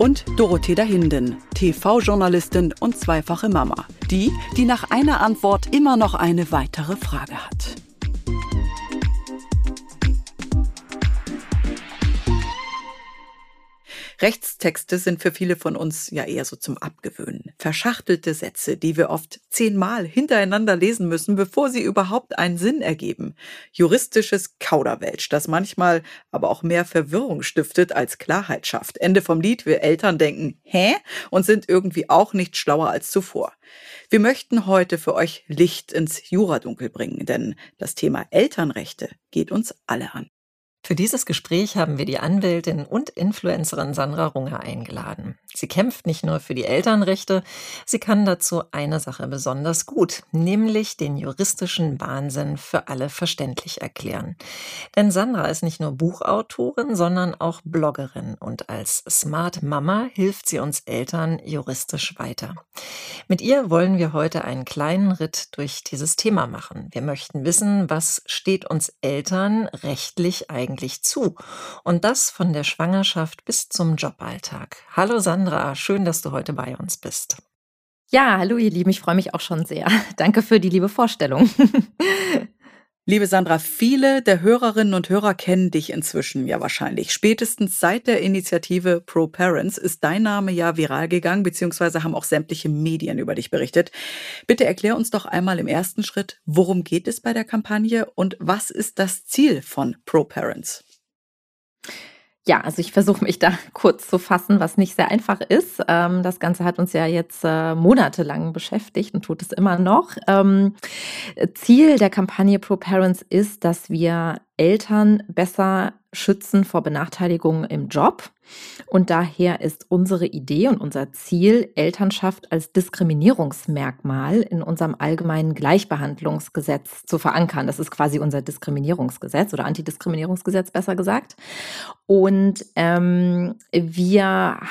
und Dorothea Hinden, TV-Journalistin und zweifache Mama. Die, die nach einer Antwort immer noch eine weitere Frage hat. Rechtstexte sind für viele von uns ja eher so zum Abgewöhnen. Verschachtelte Sätze, die wir oft zehnmal hintereinander lesen müssen, bevor sie überhaupt einen Sinn ergeben. Juristisches Kauderwelsch, das manchmal aber auch mehr Verwirrung stiftet als Klarheit schafft. Ende vom Lied, wir Eltern denken, hä? Und sind irgendwie auch nicht schlauer als zuvor. Wir möchten heute für euch Licht ins Juradunkel bringen, denn das Thema Elternrechte geht uns alle an. Für dieses Gespräch haben wir die Anwältin und Influencerin Sandra Runge eingeladen. Sie kämpft nicht nur für die Elternrechte, sie kann dazu eine Sache besonders gut, nämlich den juristischen Wahnsinn für alle verständlich erklären. Denn Sandra ist nicht nur Buchautorin, sondern auch Bloggerin und als Smart Mama hilft sie uns Eltern juristisch weiter. Mit ihr wollen wir heute einen kleinen Ritt durch dieses Thema machen. Wir möchten wissen, was steht uns Eltern rechtlich eigentlich eigentlich zu? Und das von der Schwangerschaft bis zum Joballtag. Hallo Sandra, schön, dass du heute bei uns bist. Ja, hallo ihr Lieben, ich freue mich auch schon sehr. Danke für die liebe Vorstellung. Liebe Sandra, viele der Hörerinnen und Hörer kennen dich inzwischen ja wahrscheinlich. Spätestens seit der Initiative Pro Parents ist dein Name ja viral gegangen, beziehungsweise haben auch sämtliche Medien über dich berichtet. Bitte erklär uns doch einmal im ersten Schritt, worum geht es bei der Kampagne und was ist das Ziel von Pro Parents? Ja, also ich versuche mich da kurz zu fassen, was nicht sehr einfach ist. Ähm, das Ganze hat uns ja jetzt äh, monatelang beschäftigt und tut es immer noch. Ähm, Ziel der Kampagne Pro Parents ist, dass wir Eltern besser schützen vor Benachteiligungen im Job. Und daher ist unsere Idee und unser Ziel, Elternschaft als Diskriminierungsmerkmal in unserem allgemeinen Gleichbehandlungsgesetz zu verankern. Das ist quasi unser Diskriminierungsgesetz oder Antidiskriminierungsgesetz besser gesagt. Und ähm, wir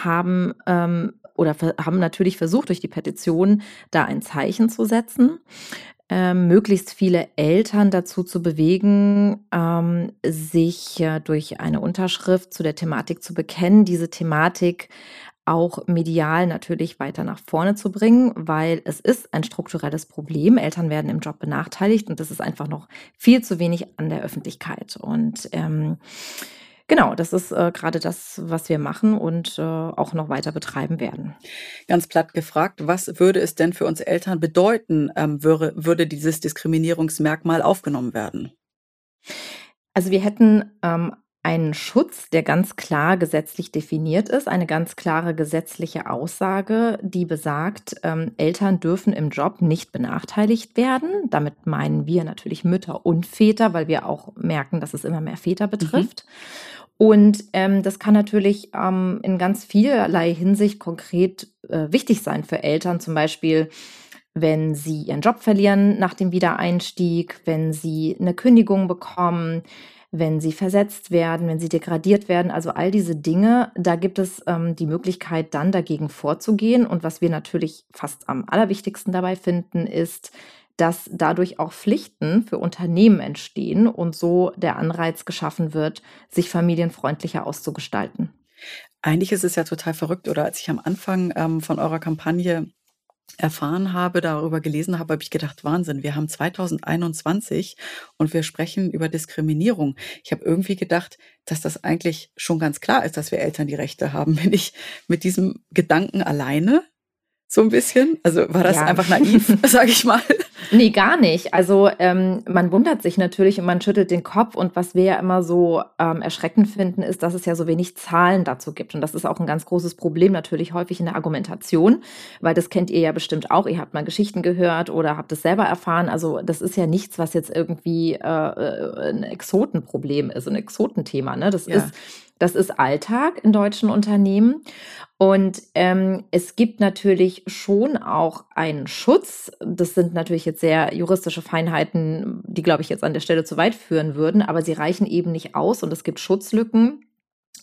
haben ähm, oder haben natürlich versucht, durch die Petition da ein Zeichen zu setzen ähm, möglichst viele Eltern dazu zu bewegen, ähm, sich äh, durch eine Unterschrift zu der Thematik zu bekennen, diese Thematik auch medial natürlich weiter nach vorne zu bringen, weil es ist ein strukturelles Problem. Eltern werden im Job benachteiligt und das ist einfach noch viel zu wenig an der Öffentlichkeit. Und ähm, Genau, das ist äh, gerade das, was wir machen und äh, auch noch weiter betreiben werden. Ganz platt gefragt, was würde es denn für uns Eltern bedeuten, ähm, würde, würde dieses Diskriminierungsmerkmal aufgenommen werden? Also wir hätten ähm, einen Schutz, der ganz klar gesetzlich definiert ist, eine ganz klare gesetzliche Aussage, die besagt, ähm, Eltern dürfen im Job nicht benachteiligt werden. Damit meinen wir natürlich Mütter und Väter, weil wir auch merken, dass es immer mehr Väter mhm. betrifft. Mhm. Und ähm, das kann natürlich ähm, in ganz vielerlei Hinsicht konkret äh, wichtig sein für Eltern, zum Beispiel wenn sie ihren Job verlieren nach dem Wiedereinstieg, wenn sie eine Kündigung bekommen, wenn sie versetzt werden, wenn sie degradiert werden. Also all diese Dinge, da gibt es ähm, die Möglichkeit, dann dagegen vorzugehen. Und was wir natürlich fast am allerwichtigsten dabei finden, ist, dass dadurch auch Pflichten für Unternehmen entstehen und so der Anreiz geschaffen wird, sich familienfreundlicher auszugestalten. Eigentlich ist es ja total verrückt, oder als ich am Anfang ähm, von eurer Kampagne erfahren habe, darüber gelesen habe, habe ich gedacht, Wahnsinn, wir haben 2021 und wir sprechen über Diskriminierung. Ich habe irgendwie gedacht, dass das eigentlich schon ganz klar ist, dass wir Eltern die Rechte haben. Bin ich mit diesem Gedanken alleine? So ein bisschen? Also war das ja. einfach naiv, sage ich mal? Nee, gar nicht. Also ähm, man wundert sich natürlich und man schüttelt den Kopf. Und was wir ja immer so ähm, erschreckend finden, ist, dass es ja so wenig Zahlen dazu gibt. Und das ist auch ein ganz großes Problem natürlich häufig in der Argumentation, weil das kennt ihr ja bestimmt auch. Ihr habt mal Geschichten gehört oder habt es selber erfahren. Also das ist ja nichts, was jetzt irgendwie äh, äh ein Exotenproblem ist, ein Exotenthema. Ne? Das ja. ist Das ist Alltag in deutschen Unternehmen. Und ähm, es gibt natürlich schon auch einen Schutz. Das sind natürlich jetzt sehr juristische Feinheiten, die, glaube ich, jetzt an der Stelle zu weit führen würden, aber sie reichen eben nicht aus und es gibt Schutzlücken.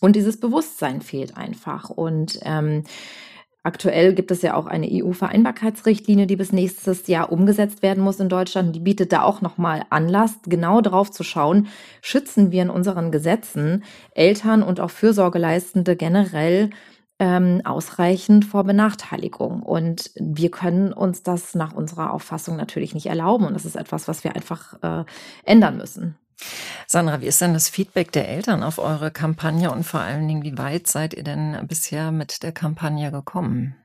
Und dieses Bewusstsein fehlt einfach. Und ähm, Aktuell gibt es ja auch eine EU-Vereinbarkeitsrichtlinie, die bis nächstes Jahr umgesetzt werden muss in Deutschland. Die bietet da auch nochmal Anlass, genau darauf zu schauen, schützen wir in unseren Gesetzen Eltern und auch Fürsorgeleistende generell ähm, ausreichend vor Benachteiligung. Und wir können uns das nach unserer Auffassung natürlich nicht erlauben. Und das ist etwas, was wir einfach äh, ändern müssen. Sandra, wie ist denn das Feedback der Eltern auf eure Kampagne und vor allen Dingen, wie weit seid ihr denn bisher mit der Kampagne gekommen?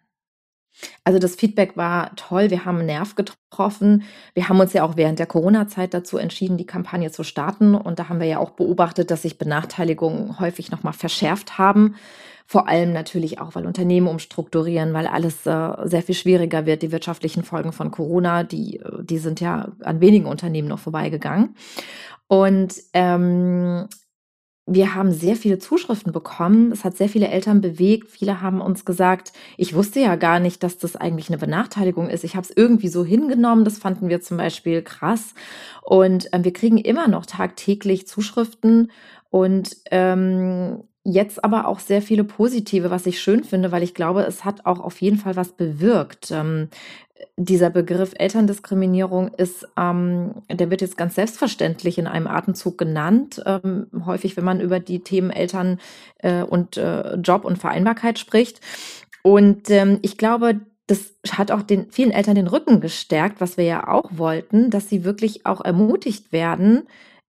Also das Feedback war toll, wir haben einen Nerv getroffen. Wir haben uns ja auch während der Corona-Zeit dazu entschieden, die Kampagne zu starten. Und da haben wir ja auch beobachtet, dass sich Benachteiligungen häufig nochmal verschärft haben. Vor allem natürlich auch, weil Unternehmen umstrukturieren, weil alles äh, sehr viel schwieriger wird. Die wirtschaftlichen Folgen von Corona, die, äh, die sind ja an wenigen Unternehmen noch vorbeigegangen. Und ähm, wir haben sehr viele Zuschriften bekommen. Es hat sehr viele Eltern bewegt. Viele haben uns gesagt, ich wusste ja gar nicht, dass das eigentlich eine Benachteiligung ist. Ich habe es irgendwie so hingenommen. Das fanden wir zum Beispiel krass. Und äh, wir kriegen immer noch tagtäglich Zuschriften. Und ähm, Jetzt aber auch sehr viele positive, was ich schön finde, weil ich glaube, es hat auch auf jeden Fall was bewirkt. Ähm, dieser Begriff Elterndiskriminierung ist, ähm, der wird jetzt ganz selbstverständlich in einem Atemzug genannt. Ähm, häufig, wenn man über die Themen Eltern äh, und äh, Job und Vereinbarkeit spricht. Und ähm, ich glaube, das hat auch den vielen Eltern den Rücken gestärkt, was wir ja auch wollten, dass sie wirklich auch ermutigt werden,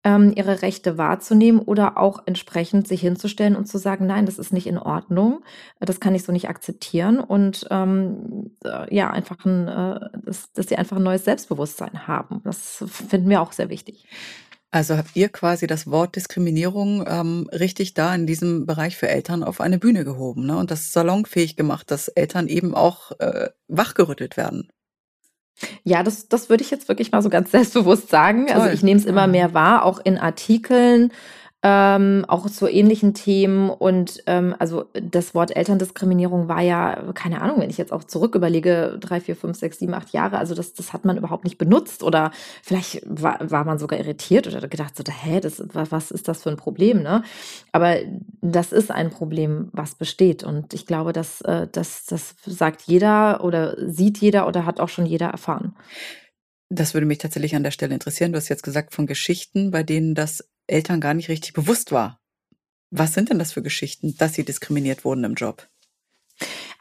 ähm, ihre Rechte wahrzunehmen oder auch entsprechend sich hinzustellen und zu sagen, nein, das ist nicht in Ordnung, das kann ich so nicht akzeptieren und ähm, äh, ja, einfach ein, äh, dass, dass sie einfach ein neues Selbstbewusstsein haben. Das finden wir auch sehr wichtig. Also habt ihr quasi das Wort Diskriminierung ähm, richtig da in diesem Bereich für Eltern auf eine Bühne gehoben ne? und das salonfähig gemacht, dass Eltern eben auch äh, wachgerüttelt werden. Ja, das, das würde ich jetzt wirklich mal so ganz selbstbewusst sagen. Also Toll. Also ich nehme es immer mhm. mehr wahr, auch in Artikeln, ähm, auch zu ähnlichen Themen. Und ähm, also das Wort Elterndiskriminierung war ja, keine Ahnung, wenn ich jetzt auch zurück überlege, drei, vier, fünf, sechs, sieben, acht Jahre, also das, das hat man überhaupt nicht benutzt oder vielleicht war, war man sogar irritiert oder gedacht so, hä, das, was ist das für ein Problem, ne? Aber das ist ein Problem, was besteht. Und ich glaube, dass, äh, das, das sagt jeder oder sieht jeder oder hat auch schon jeder erfahren. Das würde mich tatsächlich an der Stelle interessieren. Du hast jetzt gesagt von Geschichten, bei denen das Eltern gar nicht richtig bewusst war. Was sind denn das für Geschichten, dass sie diskriminiert wurden im Job?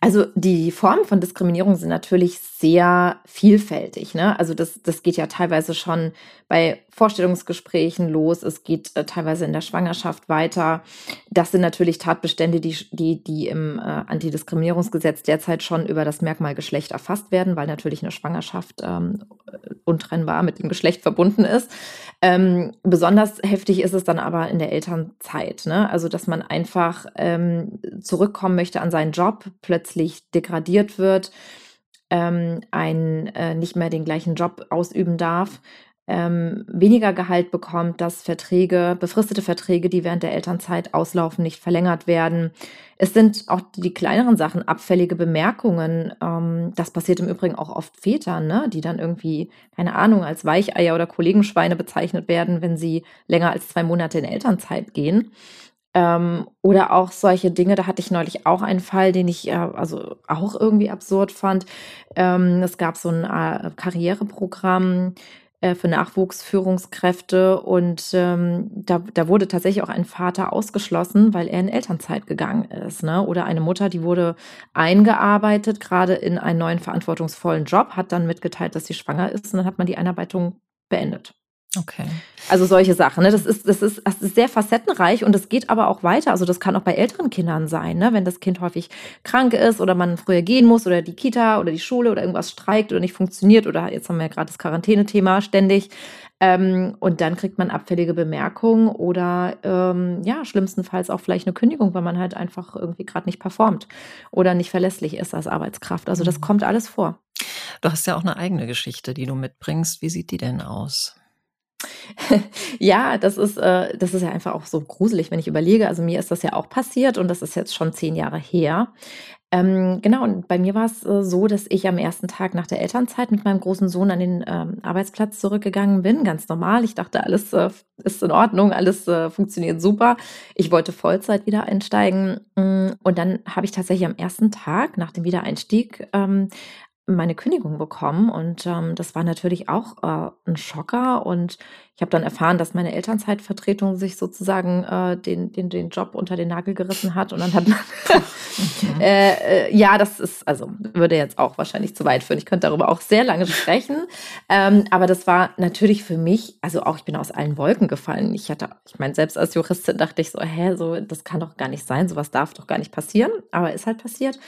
Also die Formen von Diskriminierung sind natürlich sehr vielfältig. Ne? Also das, das geht ja teilweise schon bei Vorstellungsgesprächen los, es geht äh, teilweise in der Schwangerschaft weiter. Das sind natürlich Tatbestände, die, die, die im äh, Antidiskriminierungsgesetz derzeit schon über das Merkmal Geschlecht erfasst werden, weil natürlich eine Schwangerschaft ähm, untrennbar mit dem Geschlecht verbunden ist. Ähm, besonders heftig ist es dann aber in der Elternzeit. Ne? Also dass man einfach ähm, zurückkommen möchte an seinen Job, plötzlich degradiert wird, ähm, ein, äh, nicht mehr den gleichen Job ausüben darf, ähm, weniger Gehalt bekommt, dass Verträge, befristete Verträge, die während der Elternzeit auslaufen, nicht verlängert werden. Es sind auch die kleineren Sachen, abfällige Bemerkungen. Ähm, das passiert im Übrigen auch oft Vätern, ne? die dann irgendwie, keine Ahnung, als Weicheier oder Kollegenschweine bezeichnet werden, wenn sie länger als zwei Monate in Elternzeit gehen. Ähm, oder auch solche Dinge, da hatte ich neulich auch einen Fall, den ich äh, also auch irgendwie absurd fand. Ähm, es gab so ein äh, Karriereprogramm äh, für Nachwuchsführungskräfte und ähm, da, da wurde tatsächlich auch ein Vater ausgeschlossen, weil er in Elternzeit gegangen ist. Ne? Oder eine Mutter, die wurde eingearbeitet, gerade in einen neuen verantwortungsvollen Job, hat dann mitgeteilt, dass sie schwanger ist und dann hat man die Einarbeitung beendet. Okay. Also solche Sachen. Ne? Das, ist, das, ist, das ist sehr facettenreich und es geht aber auch weiter. Also das kann auch bei älteren Kindern sein, ne? wenn das Kind häufig krank ist oder man früher gehen muss oder die Kita oder die Schule oder irgendwas streikt oder nicht funktioniert oder jetzt haben wir ja gerade das Quarantänethema ständig. Ähm, und dann kriegt man abfällige Bemerkungen oder ähm, ja, schlimmstenfalls auch vielleicht eine Kündigung, weil man halt einfach irgendwie gerade nicht performt oder nicht verlässlich ist als Arbeitskraft. Also das mhm. kommt alles vor. Du hast ja auch eine eigene Geschichte, die du mitbringst. Wie sieht die denn aus? Ja, das ist, äh, das ist ja einfach auch so gruselig, wenn ich überlege. Also mir ist das ja auch passiert und das ist jetzt schon zehn Jahre her. Ähm, genau, und bei mir war es äh, so, dass ich am ersten Tag nach der Elternzeit mit meinem großen Sohn an den ähm, Arbeitsplatz zurückgegangen bin. Ganz normal. Ich dachte, alles äh, ist in Ordnung, alles äh, funktioniert super. Ich wollte Vollzeit wieder einsteigen. Mm, und dann habe ich tatsächlich am ersten Tag nach dem Wiedereinstieg ähm, meine Kündigung bekommen und ähm, das war natürlich auch äh, ein Schocker und ich habe dann erfahren, dass meine Elternzeitvertretung sich sozusagen äh, den, den, den Job unter den Nagel gerissen hat und dann hat man mhm. äh, äh, ja, das ist, also würde jetzt auch wahrscheinlich zu weit führen. Ich könnte darüber auch sehr lange sprechen, ähm, aber das war natürlich für mich, also auch ich bin aus allen Wolken gefallen. Ich hatte, ich meine, selbst als Juristin dachte ich so, hä, so, das kann doch gar nicht sein, sowas darf doch gar nicht passieren, aber ist halt passiert.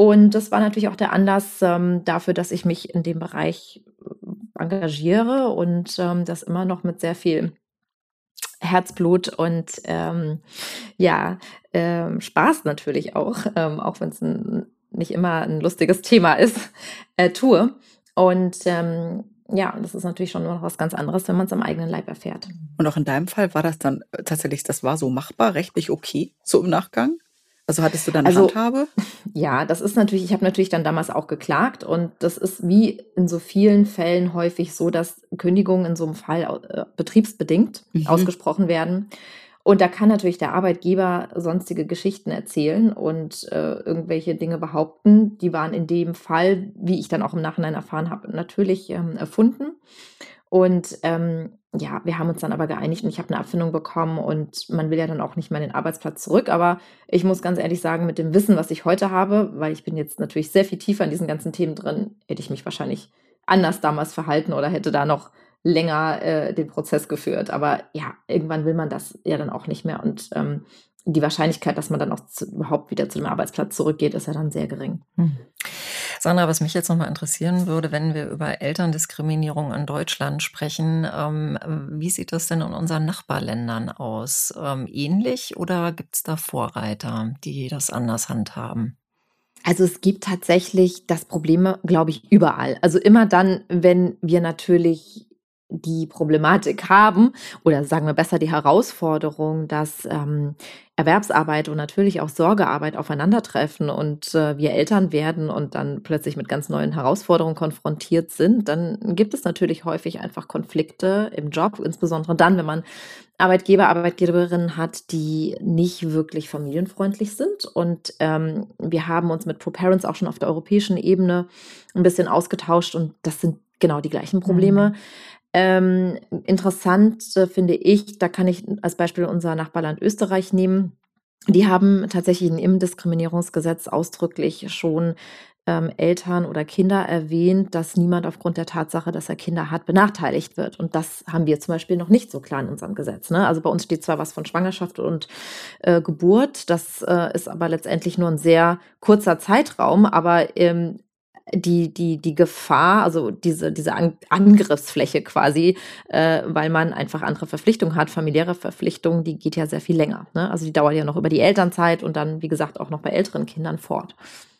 Und das war natürlich auch der Anlass ähm, dafür, dass ich mich in dem Bereich äh, engagiere und ähm, das immer noch mit sehr viel Herzblut und ähm, ja, ähm, Spaß natürlich auch, ähm, auch wenn es nicht immer ein lustiges Thema ist, äh, tue. Und ähm, ja, das ist natürlich schon noch was ganz anderes, wenn man es am eigenen Leib erfährt. Und auch in deinem Fall war das dann äh, tatsächlich, das war so machbar, rechtlich okay, so im Nachgang? Also hattest du dann also, Handhabe? Ja, das ist natürlich, ich habe natürlich dann damals auch geklagt und das ist wie in so vielen Fällen häufig so, dass Kündigungen in so einem Fall äh, betriebsbedingt mhm. ausgesprochen werden. Und da kann natürlich der Arbeitgeber sonstige Geschichten erzählen und äh, irgendwelche Dinge behaupten. Die waren in dem Fall, wie ich dann auch im Nachhinein erfahren habe, natürlich ähm, erfunden. Und ähm, ja, wir haben uns dann aber geeinigt und ich habe eine Abfindung bekommen und man will ja dann auch nicht mehr den Arbeitsplatz zurück. Aber ich muss ganz ehrlich sagen, mit dem Wissen, was ich heute habe, weil ich bin jetzt natürlich sehr viel tiefer in diesen ganzen Themen drin, hätte ich mich wahrscheinlich anders damals verhalten oder hätte da noch länger äh, den Prozess geführt. Aber ja, irgendwann will man das ja dann auch nicht mehr. Und ähm, die Wahrscheinlichkeit, dass man dann auch zu, überhaupt wieder zu dem Arbeitsplatz zurückgeht, ist ja dann sehr gering. Hm. Sandra, was mich jetzt nochmal interessieren würde, wenn wir über Elterndiskriminierung in Deutschland sprechen, ähm, wie sieht das denn in unseren Nachbarländern aus? Ähm, ähnlich oder gibt es da Vorreiter, die das anders handhaben? Also es gibt tatsächlich das Problem, glaube ich, überall. Also immer dann, wenn wir natürlich die Problematik haben oder sagen wir besser die Herausforderung, dass ähm, Erwerbsarbeit und natürlich auch Sorgearbeit aufeinandertreffen und äh, wir Eltern werden und dann plötzlich mit ganz neuen Herausforderungen konfrontiert sind, dann gibt es natürlich häufig einfach Konflikte im Job, insbesondere dann, wenn man Arbeitgeber, Arbeitgeberinnen hat, die nicht wirklich familienfreundlich sind. Und ähm, wir haben uns mit ProParents auch schon auf der europäischen Ebene ein bisschen ausgetauscht und das sind genau die gleichen Probleme. Ähm, interessant äh, finde ich, da kann ich als Beispiel unser Nachbarland Österreich nehmen. Die haben tatsächlich im Diskriminierungsgesetz ausdrücklich schon ähm, Eltern oder Kinder erwähnt, dass niemand aufgrund der Tatsache, dass er Kinder hat, benachteiligt wird. Und das haben wir zum Beispiel noch nicht so klar in unserem Gesetz. Ne? Also bei uns steht zwar was von Schwangerschaft und äh, Geburt, das äh, ist aber letztendlich nur ein sehr kurzer Zeitraum, aber ähm, die, die, die Gefahr, also diese, diese Angriffsfläche quasi, äh, weil man einfach andere Verpflichtungen hat, familiäre Verpflichtungen, die geht ja sehr viel länger. Ne? Also die dauert ja noch über die Elternzeit und dann, wie gesagt, auch noch bei älteren Kindern fort.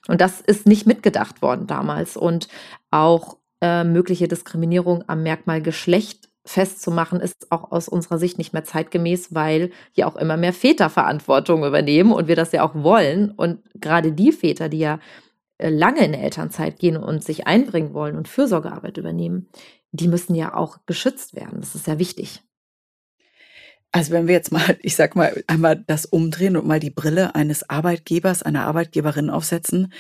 Und das ist nicht mitgedacht worden damals. Und auch äh, mögliche Diskriminierung am Merkmal Geschlecht festzumachen, ist auch aus unserer Sicht nicht mehr zeitgemäß, weil ja auch immer mehr Väter Verantwortung übernehmen und wir das ja auch wollen. Und gerade die Väter, die ja lange in Elternzeit gehen und sich einbringen wollen und Fürsorgearbeit übernehmen, die müssen ja auch geschützt werden. Das ist sehr wichtig. Also wenn wir jetzt mal, ich sag mal, einmal das umdrehen und mal die Brille eines Arbeitgebers, einer Arbeitgeberin aufsetzen,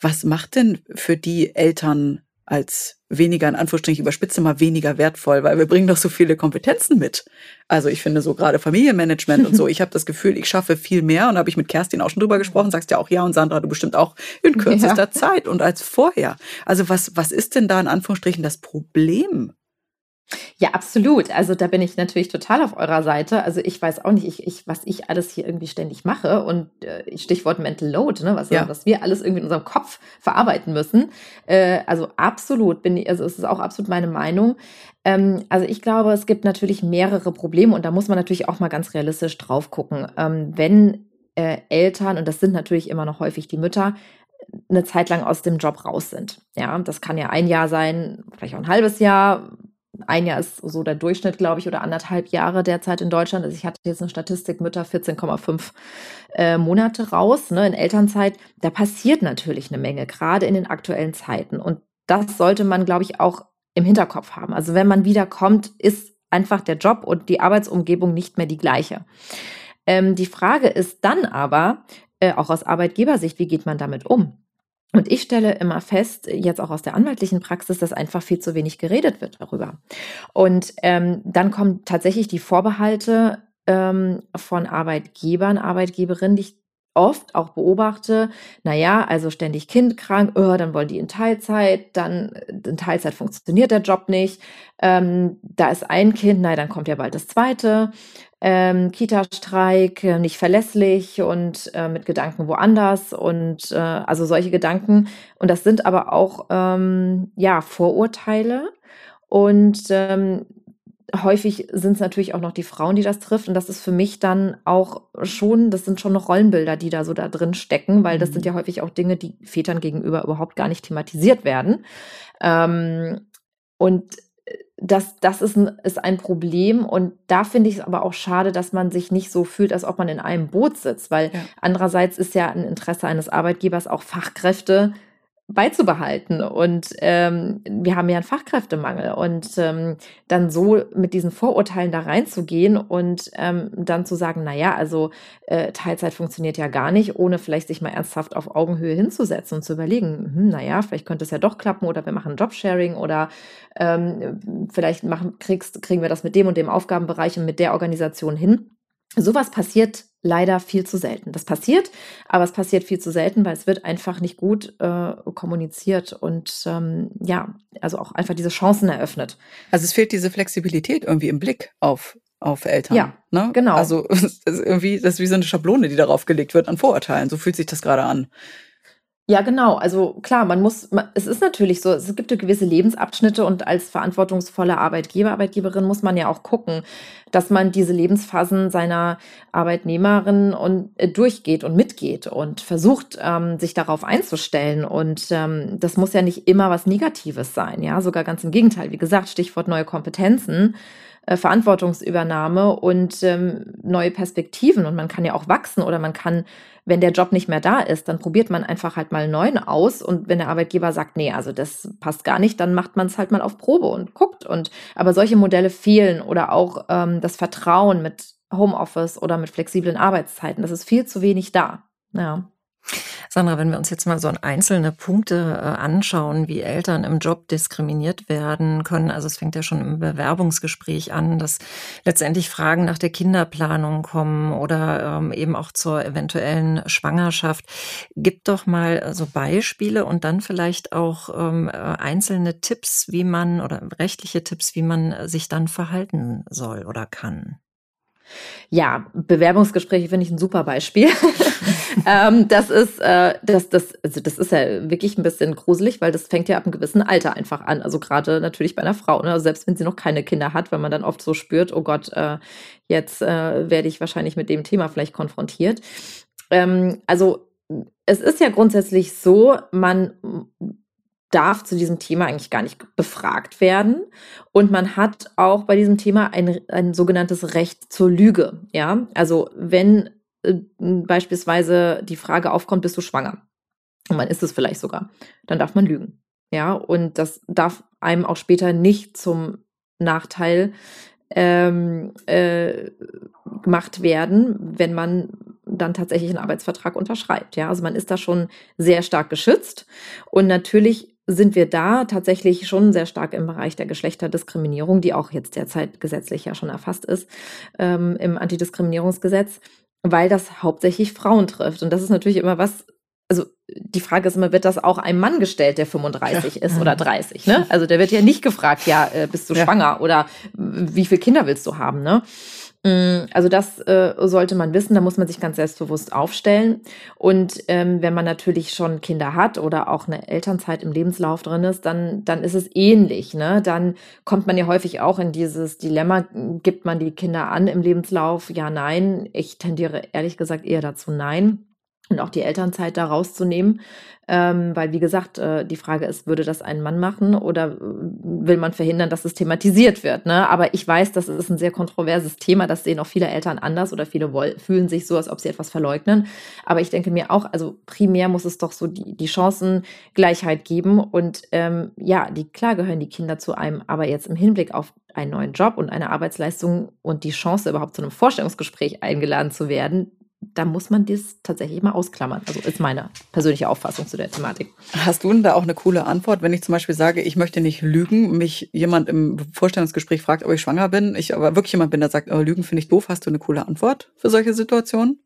was macht denn für die Eltern als weniger, in Anführungsstrichen überspitze mal weniger wertvoll, weil wir bringen doch so viele Kompetenzen mit. Also ich finde so gerade Familienmanagement und so, ich habe das Gefühl, ich schaffe viel mehr und habe ich mit Kerstin auch schon drüber gesprochen, sagst ja auch ja und Sandra, du bestimmt auch in kürzester ja. Zeit und als vorher. Also was, was ist denn da in Anführungsstrichen das Problem? Ja, absolut. Also da bin ich natürlich total auf eurer Seite. Also ich weiß auch nicht, ich, ich, was ich alles hier irgendwie ständig mache und äh, Stichwort Mental Load, ne, was, ja. was wir alles irgendwie in unserem Kopf verarbeiten müssen. Äh, also absolut bin ich, also es ist auch absolut meine Meinung. Ähm, also ich glaube, es gibt natürlich mehrere Probleme und da muss man natürlich auch mal ganz realistisch drauf gucken. Ähm, wenn äh, Eltern, und das sind natürlich immer noch häufig die Mütter, eine Zeit lang aus dem Job raus sind. Ja, das kann ja ein Jahr sein, vielleicht auch ein halbes Jahr, ein Jahr ist so der Durchschnitt, glaube ich, oder anderthalb Jahre derzeit in Deutschland. Also ich hatte jetzt eine Statistik Mütter 14,5 äh, Monate raus, ne, in Elternzeit. Da passiert natürlich eine Menge, gerade in den aktuellen Zeiten. Und das sollte man, glaube ich, auch im Hinterkopf haben. Also wenn man wiederkommt, ist einfach der Job und die Arbeitsumgebung nicht mehr die gleiche. Ähm, die Frage ist dann aber, äh, auch aus Arbeitgebersicht, wie geht man damit um? Und ich stelle immer fest, jetzt auch aus der anwaltlichen Praxis, dass einfach viel zu wenig geredet wird darüber. Und ähm, dann kommen tatsächlich die Vorbehalte ähm, von Arbeitgebern, Arbeitgeberinnen, die ich oft auch beobachte, naja, also ständig Kind krank, oh, dann wollen die in Teilzeit, dann in Teilzeit funktioniert der Job nicht, ähm, da ist ein Kind, naja, dann kommt ja bald das zweite, ähm, Kita-Streik, äh, nicht verlässlich und äh, mit Gedanken woanders und äh, also solche Gedanken. Und das sind aber auch ähm, ja Vorurteile. Und ähm, häufig sind es natürlich auch noch die Frauen, die das trifft. Und das ist für mich dann auch schon, das sind schon noch Rollenbilder, die da so da drin stecken, weil das sind mhm. ja häufig auch Dinge, die Vätern gegenüber überhaupt gar nicht thematisiert werden. Ähm, und das, das ist, ein, ist ein Problem. Und da finde ich es aber auch schade, dass man sich nicht so fühlt, als ob man in einem Boot sitzt, weil ja. andererseits ist ja ein Interesse eines Arbeitgebers auch Fachkräfte beizubehalten. Und ähm, wir haben ja einen Fachkräftemangel. Und ähm, dann so mit diesen Vorurteilen da reinzugehen und ähm, dann zu sagen, na ja, also äh, Teilzeit funktioniert ja gar nicht, ohne vielleicht sich mal ernsthaft auf Augenhöhe hinzusetzen und zu überlegen, hm, na ja, vielleicht könnte es ja doch klappen oder wir machen Jobsharing oder ähm, vielleicht machen, kriegst, kriegen wir das mit dem und dem Aufgabenbereich und mit der Organisation hin. Sowas passiert leider viel zu selten. Das passiert, aber es passiert viel zu selten, weil es wird einfach nicht gut äh, kommuniziert und ähm, ja, also auch einfach diese Chancen eröffnet. Also es fehlt diese Flexibilität irgendwie im Blick auf auf Eltern. Ja, ne? genau. Also das ist irgendwie, das ist wie so eine Schablone, die darauf gelegt wird an Vorurteilen. So fühlt sich das gerade an. Ja, genau. Also klar, man muss, man, es ist natürlich so, es gibt ja gewisse Lebensabschnitte und als verantwortungsvoller Arbeitgeber, Arbeitgeberin muss man ja auch gucken, dass man diese Lebensphasen seiner Arbeitnehmerin und äh, durchgeht und mitgeht und versucht, ähm, sich darauf einzustellen. Und ähm, das muss ja nicht immer was Negatives sein, ja, sogar ganz im Gegenteil. Wie gesagt, Stichwort neue Kompetenzen. Äh, Verantwortungsübernahme und ähm, neue Perspektiven. Und man kann ja auch wachsen oder man kann wenn der Job nicht mehr da ist, dann probiert man einfach halt mal einen neuen aus. Und wenn der Arbeitgeber sagt, nee, also das passt gar nicht, dann macht man es halt mal auf Probe und guckt. Und aber solche Modelle fehlen oder auch ähm, das Vertrauen mit Homeoffice oder mit flexiblen Arbeitszeiten. Das ist viel zu wenig da. Ja. Sandra, wenn wir uns jetzt mal so einzelne Punkte äh, anschauen, wie Eltern im Job diskriminiert werden können, also es fängt ja schon im Bewerbungsgespräch an, dass letztendlich Fragen nach der Kinderplanung kommen oder ähm, eben auch zur eventuellen Schwangerschaft. Gib doch mal so Beispiele und dann vielleicht auch ähm, äh, einzelne Tipps, wie man oder rechtliche Tipps, wie man sich dann verhalten soll oder kann. Ja, Bewerbungsgespräche finde ich ein super Beispiel. ähm, das ist, äh, das, das, also das ist ja wirklich ein bisschen gruselig, weil das fängt ja ab einem gewissen Alter einfach an. Also gerade natürlich bei einer Frau, ne? also selbst wenn sie noch keine Kinder hat, weil man dann oft so spürt, oh Gott, äh, jetzt äh, werde ich wahrscheinlich mit dem Thema vielleicht konfrontiert. Ähm, also es ist ja grundsätzlich so, man darf zu diesem Thema eigentlich gar nicht befragt werden. Und man hat auch bei diesem Thema ein, ein sogenanntes Recht zur Lüge. Ja, also wenn äh, beispielsweise die Frage aufkommt, bist du schwanger? Und man ist es vielleicht sogar, dann darf man lügen. Ja, und das darf einem auch später nicht zum Nachteil ähm, äh, gemacht werden, wenn man dann tatsächlich einen Arbeitsvertrag unterschreibt. Ja, also man ist da schon sehr stark geschützt. Und natürlich sind wir da tatsächlich schon sehr stark im Bereich der Geschlechterdiskriminierung, die auch jetzt derzeit gesetzlich ja schon erfasst ist ähm, im Antidiskriminierungsgesetz, weil das hauptsächlich Frauen trifft. Und das ist natürlich immer was, also die Frage ist immer, wird das auch einem Mann gestellt, der 35 ja. ist oder 30? Ne? Also der wird ja nicht gefragt, ja, äh, bist du ja. schwanger oder wie viele Kinder willst du haben? Ne? Mm, also das äh, sollte man wissen, da muss man sich ganz selbstbewusst aufstellen. Und ähm, wenn man natürlich schon Kinder hat oder auch eine Elternzeit im Lebenslauf drin ist, dann, dann ist es ähnlich. Ne? Dann kommt man ja häufig auch in dieses Dilemma, gibt man die Kinder an im Lebenslauf? Ja, nein. Ich tendiere ehrlich gesagt eher dazu nein. Und auch die Elternzeit da rauszunehmen. Ähm, weil, wie gesagt, äh, die Frage ist, würde das ein Mann machen oder äh, will man verhindern, dass es thematisiert wird? Ne? Aber ich weiß, das ist ein sehr kontroverses Thema. Das sehen auch viele Eltern anders oder viele fühlen sich so, als ob sie etwas verleugnen. Aber ich denke mir auch, also primär muss es doch so die, die Chancengleichheit geben. Und ähm, ja, die, klar gehören die Kinder zu einem, aber jetzt im Hinblick auf einen neuen Job und eine Arbeitsleistung und die Chance, überhaupt zu einem Vorstellungsgespräch eingeladen zu werden, da muss man das tatsächlich mal ausklammern. Also ist meine persönliche Auffassung zu der Thematik. Hast du denn da auch eine coole Antwort, wenn ich zum Beispiel sage, ich möchte nicht lügen, mich jemand im Vorstellungsgespräch fragt, ob ich schwanger bin, ich aber wirklich jemand bin, der sagt, oh, Lügen finde ich doof, hast du eine coole Antwort für solche Situationen,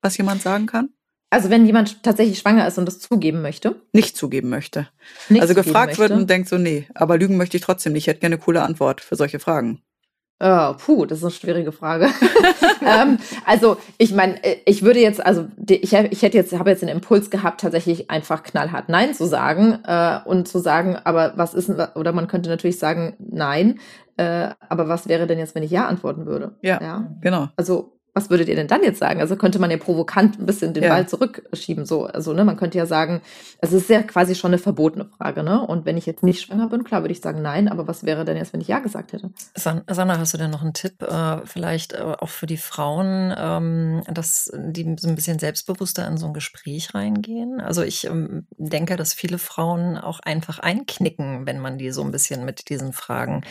was jemand sagen kann? Also wenn jemand tatsächlich schwanger ist und das zugeben möchte? Nicht zugeben möchte. Nicht also gefragt möchte. wird und denkt so, nee, aber lügen möchte ich trotzdem nicht. Ich hätte gerne eine coole Antwort für solche Fragen. Oh, puh, das ist eine schwierige Frage. ähm, also ich meine, äh, ich würde jetzt, also ich, ich hätte jetzt, habe jetzt den Impuls gehabt, tatsächlich einfach knallhart Nein zu sagen äh, und zu sagen, aber was ist, oder man könnte natürlich sagen Nein, äh, aber was wäre denn jetzt, wenn ich Ja antworten würde? Ja, ja. genau. Also was würdet ihr denn dann jetzt sagen? Also könnte man ja provokant ein bisschen den ja. Ball zurückschieben, so. Also, ne, man könnte ja sagen, es ist ja quasi schon eine verbotene Frage, ne? Und wenn ich jetzt nicht schwanger bin, klar würde ich sagen nein, aber was wäre denn jetzt, wenn ich ja gesagt hätte? Sandra, hast du denn noch einen Tipp, äh, vielleicht äh, auch für die Frauen, ähm, dass die so ein bisschen selbstbewusster in so ein Gespräch reingehen? Also ich ähm, denke, dass viele Frauen auch einfach einknicken, wenn man die so ein bisschen mit diesen Fragen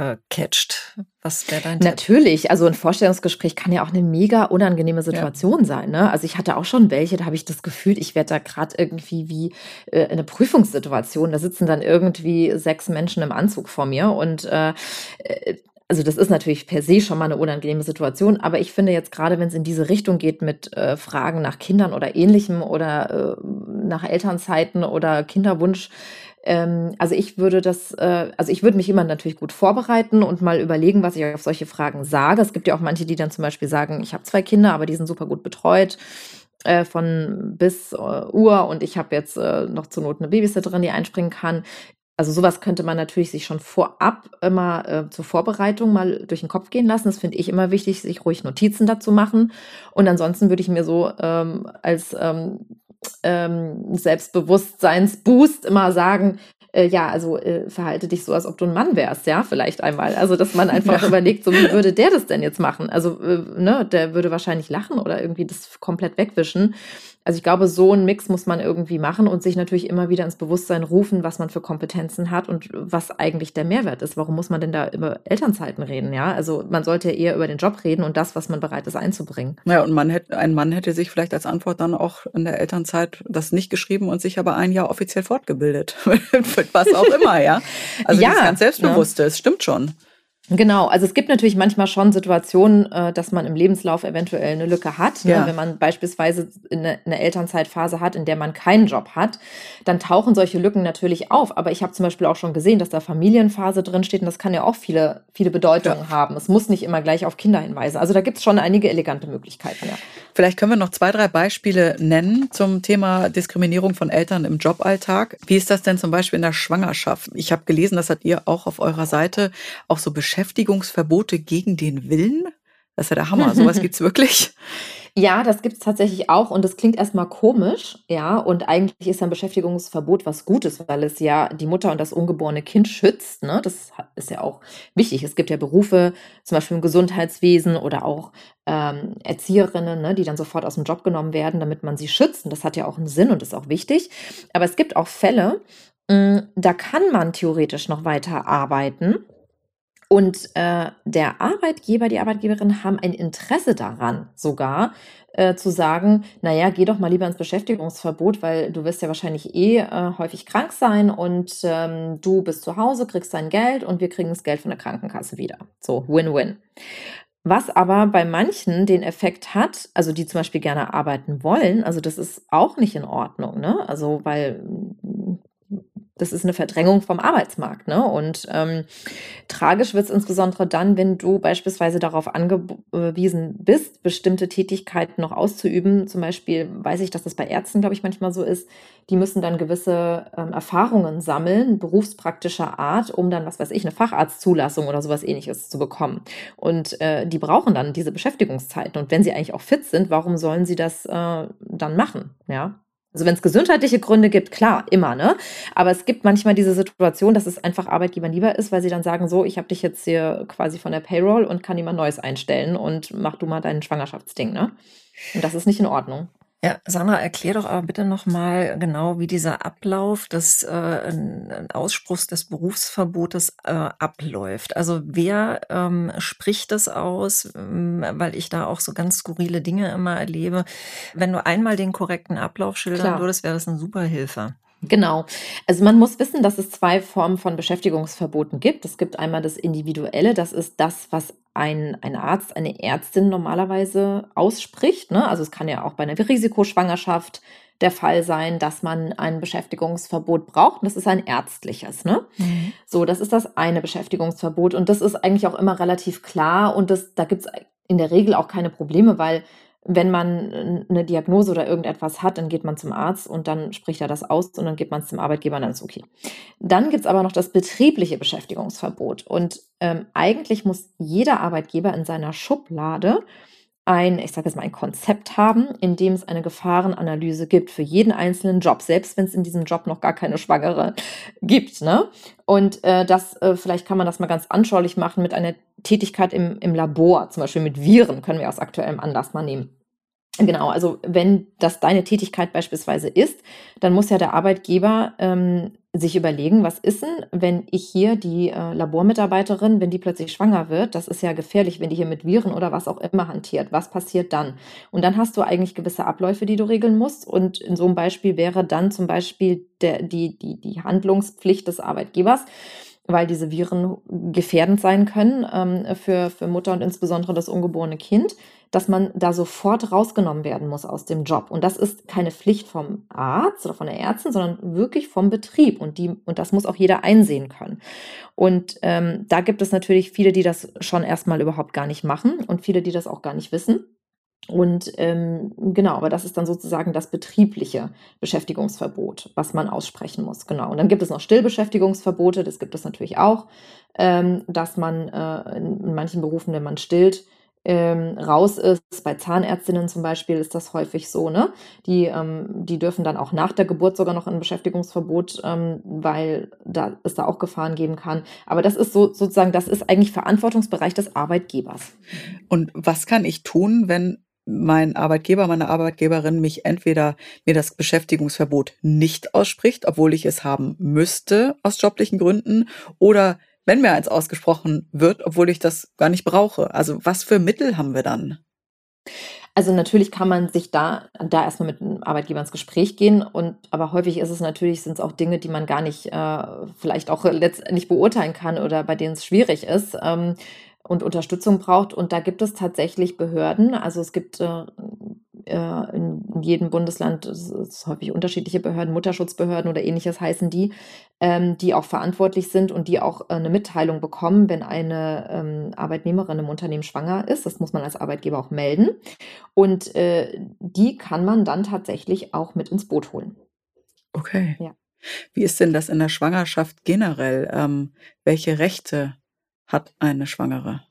äh, catcht. Was wäre dein Natürlich, Tipp? also ein Vorstellungsgespräch kann ja auch eine mega unangenehme Situation ja. sein. Ne? Also ich hatte auch schon welche, da habe ich das Gefühl, ich werde da gerade irgendwie wie äh, eine Prüfungssituation. Da sitzen dann irgendwie sechs Menschen im Anzug vor mir und äh, äh, also das ist natürlich per se schon mal eine unangenehme Situation, aber ich finde jetzt gerade, wenn es in diese Richtung geht mit äh, Fragen nach Kindern oder ähnlichem oder äh, nach Elternzeiten oder Kinderwunsch, ähm, also ich würde das, äh, also ich würde mich immer natürlich gut vorbereiten und mal überlegen, was ich auf solche Fragen sage. Es gibt ja auch manche, die dann zum Beispiel sagen, ich habe zwei Kinder, aber die sind super gut betreut äh, von bis äh, Uhr und ich habe jetzt äh, noch zur Not eine Babysitterin, die einspringen kann. Also sowas könnte man natürlich sich schon vorab immer äh, zur Vorbereitung mal durch den Kopf gehen lassen. Das finde ich immer wichtig, sich ruhig Notizen dazu machen. Und ansonsten würde ich mir so ähm, als ähm, ähm, Selbstbewusstseinsboost immer sagen, äh, ja, also äh, verhalte dich so, als ob du ein Mann wärst, ja, vielleicht einmal. Also, dass man einfach ja. überlegt, so wie würde der das denn jetzt machen? Also, äh, ne, der würde wahrscheinlich lachen oder irgendwie das komplett wegwischen. Also ich glaube, so einen Mix muss man irgendwie machen und sich natürlich immer wieder ins Bewusstsein rufen, was man für Kompetenzen hat und was eigentlich der Mehrwert ist. Warum muss man denn da über Elternzeiten reden? Ja, also man sollte eher über den Job reden und das, was man bereit ist einzubringen. Ja, und man hätte, ein Mann hätte sich vielleicht als Antwort dann auch in der Elternzeit das nicht geschrieben und sich aber ein Jahr offiziell fortgebildet. was auch immer, ja. Also ja, das ganz Selbstbewusste, es ja. stimmt schon. Genau, also es gibt natürlich manchmal schon Situationen, äh, dass man im Lebenslauf eventuell eine Lücke hat. Ne? Ja. Wenn man beispielsweise eine, eine, Elternzeitphase hat, in der man keinen Job hat, dann tauchen solche Lücken natürlich auf. Aber ich habe zum Beispiel auch schon gesehen, dass da Familienphase drin steht und das kann ja auch viele, viele Bedeutungen ja. haben. Es muss nicht immer gleich auf Kinder hinweisen. Also da gibt es schon einige elegante Möglichkeiten. Ja. Vielleicht können wir noch zwei, drei Beispiele nennen zum Thema Diskriminierung von Eltern im Joballtag. Wie ist das denn zum Beispiel in der Schwangerschaft? Ich habe gelesen, das hat ihr auch auf eurer Seite auch so Beschäftigungsverbote gegen den Willen. Das ist ja der Hammer. Sowas gibt's wirklich. Ja, das gibt es tatsächlich auch und das klingt erstmal komisch, ja, und eigentlich ist ein Beschäftigungsverbot was Gutes, weil es ja die Mutter und das ungeborene Kind schützt, ne? Das ist ja auch wichtig. Es gibt ja Berufe, zum Beispiel im Gesundheitswesen oder auch ähm, Erzieherinnen, ne, die dann sofort aus dem Job genommen werden, damit man sie schützt. Und das hat ja auch einen Sinn und ist auch wichtig. Aber es gibt auch Fälle, mm, da kann man theoretisch noch weiter arbeiten und äh, der Arbeitgeber, die Arbeitgeberin haben ein Interesse daran, sogar äh, zu sagen, naja, geh doch mal lieber ins Beschäftigungsverbot, weil du wirst ja wahrscheinlich eh äh, häufig krank sein und ähm, du bist zu Hause, kriegst dein Geld und wir kriegen das Geld von der Krankenkasse wieder. So, Win-Win. Was aber bei manchen den Effekt hat, also die zum Beispiel gerne arbeiten wollen, also das ist auch nicht in Ordnung, ne? Also weil das ist eine Verdrängung vom Arbeitsmarkt. Ne? Und ähm, tragisch wird es insbesondere dann, wenn du beispielsweise darauf angewiesen bist, bestimmte Tätigkeiten noch auszuüben. Zum Beispiel weiß ich, dass das bei Ärzten, glaube ich, manchmal so ist. Die müssen dann gewisse ähm, Erfahrungen sammeln, berufspraktischer Art, um dann, was weiß ich, eine Facharztzulassung oder sowas ähnliches zu bekommen. Und äh, die brauchen dann diese Beschäftigungszeiten. Und wenn sie eigentlich auch fit sind, warum sollen sie das äh, dann machen? Ja. Also wenn es gesundheitliche Gründe gibt, klar, immer, ne? Aber es gibt manchmal diese Situation, dass es einfach Arbeitgebern lieber ist, weil sie dann sagen, so, ich habe dich jetzt hier quasi von der Payroll und kann jemand Neues einstellen und mach du mal dein Schwangerschaftsding, ne? Und das ist nicht in Ordnung. Ja, Sandra, erklär doch aber bitte nochmal genau, wie dieser Ablauf des äh, Ausspruchs des Berufsverbotes äh, abläuft. Also wer ähm, spricht das aus, ähm, weil ich da auch so ganz skurrile Dinge immer erlebe. Wenn du einmal den korrekten Ablauf schildern Klar. würdest, wäre das eine super Hilfe. Genau. Also man muss wissen, dass es zwei Formen von Beschäftigungsverboten gibt. Es gibt einmal das Individuelle, das ist das, was ein, ein Arzt, eine Ärztin normalerweise ausspricht. Ne? Also es kann ja auch bei einer Risikoschwangerschaft der Fall sein, dass man ein Beschäftigungsverbot braucht. das ist ein ärztliches. Ne? Mhm. So, das ist das eine Beschäftigungsverbot. Und das ist eigentlich auch immer relativ klar. Und das, da gibt es in der Regel auch keine Probleme, weil wenn man eine Diagnose oder irgendetwas hat, dann geht man zum Arzt und dann spricht er das aus und dann geht man es zum Arbeitgeber und dann ist okay. Dann gibt es aber noch das betriebliche Beschäftigungsverbot. Und ähm, eigentlich muss jeder Arbeitgeber in seiner Schublade ein, ich sage jetzt mal, ein Konzept haben, in dem es eine Gefahrenanalyse gibt für jeden einzelnen Job, selbst wenn es in diesem Job noch gar keine Schwangere gibt. Ne? Und äh, das, äh, vielleicht kann man das mal ganz anschaulich machen mit einer Tätigkeit im, im Labor, zum Beispiel mit Viren, können wir aus aktuellem Anlass mal nehmen. Genau, also wenn das deine Tätigkeit beispielsweise ist, dann muss ja der Arbeitgeber ähm, sich überlegen, was ist denn, wenn ich hier die äh, Labormitarbeiterin, wenn die plötzlich schwanger wird, das ist ja gefährlich, wenn die hier mit Viren oder was auch immer hantiert. Was passiert dann? Und dann hast du eigentlich gewisse Abläufe, die du regeln musst. Und in so einem Beispiel wäre dann zum Beispiel der, die, die, die Handlungspflicht des Arbeitgebers weil diese Viren gefährdend sein können ähm, für, für Mutter und insbesondere das ungeborene Kind, dass man da sofort rausgenommen werden muss aus dem Job. Und das ist keine Pflicht vom Arzt oder von der Ärztin, sondern wirklich vom Betrieb. Und, die, und das muss auch jeder einsehen können. Und ähm, da gibt es natürlich viele, die das schon erstmal überhaupt gar nicht machen und viele, die das auch gar nicht wissen. Und ähm, genau, aber das ist dann sozusagen das betriebliche Beschäftigungsverbot, was man aussprechen muss. Genau. Und dann gibt es noch Stillbeschäftigungsverbote, das gibt es natürlich auch, ähm, dass man äh, in, in manchen Berufen, wenn man stillt, ähm, raus ist. Bei Zahnärztinnen zum Beispiel ist das häufig so, ne? Die, ähm, die dürfen dann auch nach der Geburt sogar noch ein Beschäftigungsverbot, ähm, weil da es da auch Gefahren geben kann. Aber das ist so sozusagen, das ist eigentlich Verantwortungsbereich des Arbeitgebers. Und was kann ich tun, wenn mein Arbeitgeber, meine Arbeitgeberin mich entweder mir das Beschäftigungsverbot nicht ausspricht, obwohl ich es haben müsste aus joblichen Gründen, oder wenn mir eins ausgesprochen wird, obwohl ich das gar nicht brauche. Also was für Mittel haben wir dann? Also natürlich kann man sich da, da erstmal mit dem Arbeitgeber ins Gespräch gehen und aber häufig ist es natürlich, sind es auch Dinge, die man gar nicht äh, vielleicht auch letztendlich beurteilen kann oder bei denen es schwierig ist. Ähm, und Unterstützung braucht. Und da gibt es tatsächlich Behörden. Also es gibt äh, äh in jedem Bundesland es ist häufig unterschiedliche Behörden, Mutterschutzbehörden oder ähnliches heißen die, ähm, die auch verantwortlich sind und die auch äh, eine Mitteilung bekommen, wenn eine ähm, Arbeitnehmerin im Unternehmen schwanger ist. Das muss man als Arbeitgeber auch melden. Und äh, die kann man dann tatsächlich auch mit ins Boot holen. Okay. Ja. Wie ist denn das in der Schwangerschaft generell? Ähm, welche Rechte hat eine Schwangere.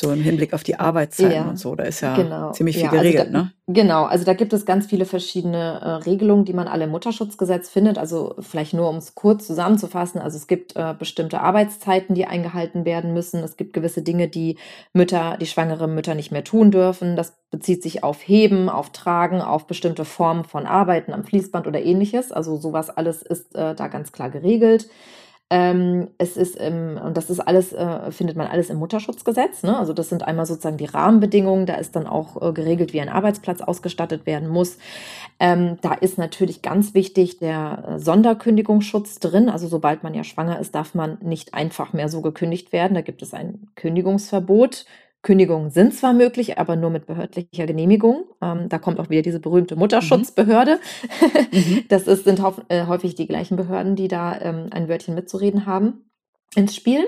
So im Hinblick auf die Arbeitszeiten ja, und so, da ist ja genau, ziemlich viel ja, geregelt, also da, ne? Genau, also da gibt es ganz viele verschiedene äh, Regelungen, die man alle im Mutterschutzgesetz findet. Also vielleicht nur, um es kurz zusammenzufassen. Also es gibt äh, bestimmte Arbeitszeiten, die eingehalten werden müssen. Es gibt gewisse Dinge, die Mütter, die schwangere Mütter nicht mehr tun dürfen. Das bezieht sich auf Heben, auf Tragen, auf bestimmte Formen von Arbeiten am Fließband oder ähnliches. Also sowas alles ist äh, da ganz klar geregelt. Ähm, es ist, ähm, und das ist alles, äh, findet man alles im Mutterschutzgesetz. Ne? Also das sind einmal sozusagen die Rahmenbedingungen. Da ist dann auch äh, geregelt, wie ein Arbeitsplatz ausgestattet werden muss. Ähm, da ist natürlich ganz wichtig der äh, Sonderkündigungsschutz drin. Also sobald man ja schwanger ist, darf man nicht einfach mehr so gekündigt werden. Da gibt es ein Kündigungsverbot Kündigungen sind zwar möglich, aber nur mit behördlicher Genehmigung. Ähm, da kommt auch wieder diese berühmte Mutterschutzbehörde. Mhm. Das ist, sind äh, häufig die gleichen Behörden, die da ähm, ein Wörtchen mitzureden haben ins Spiel.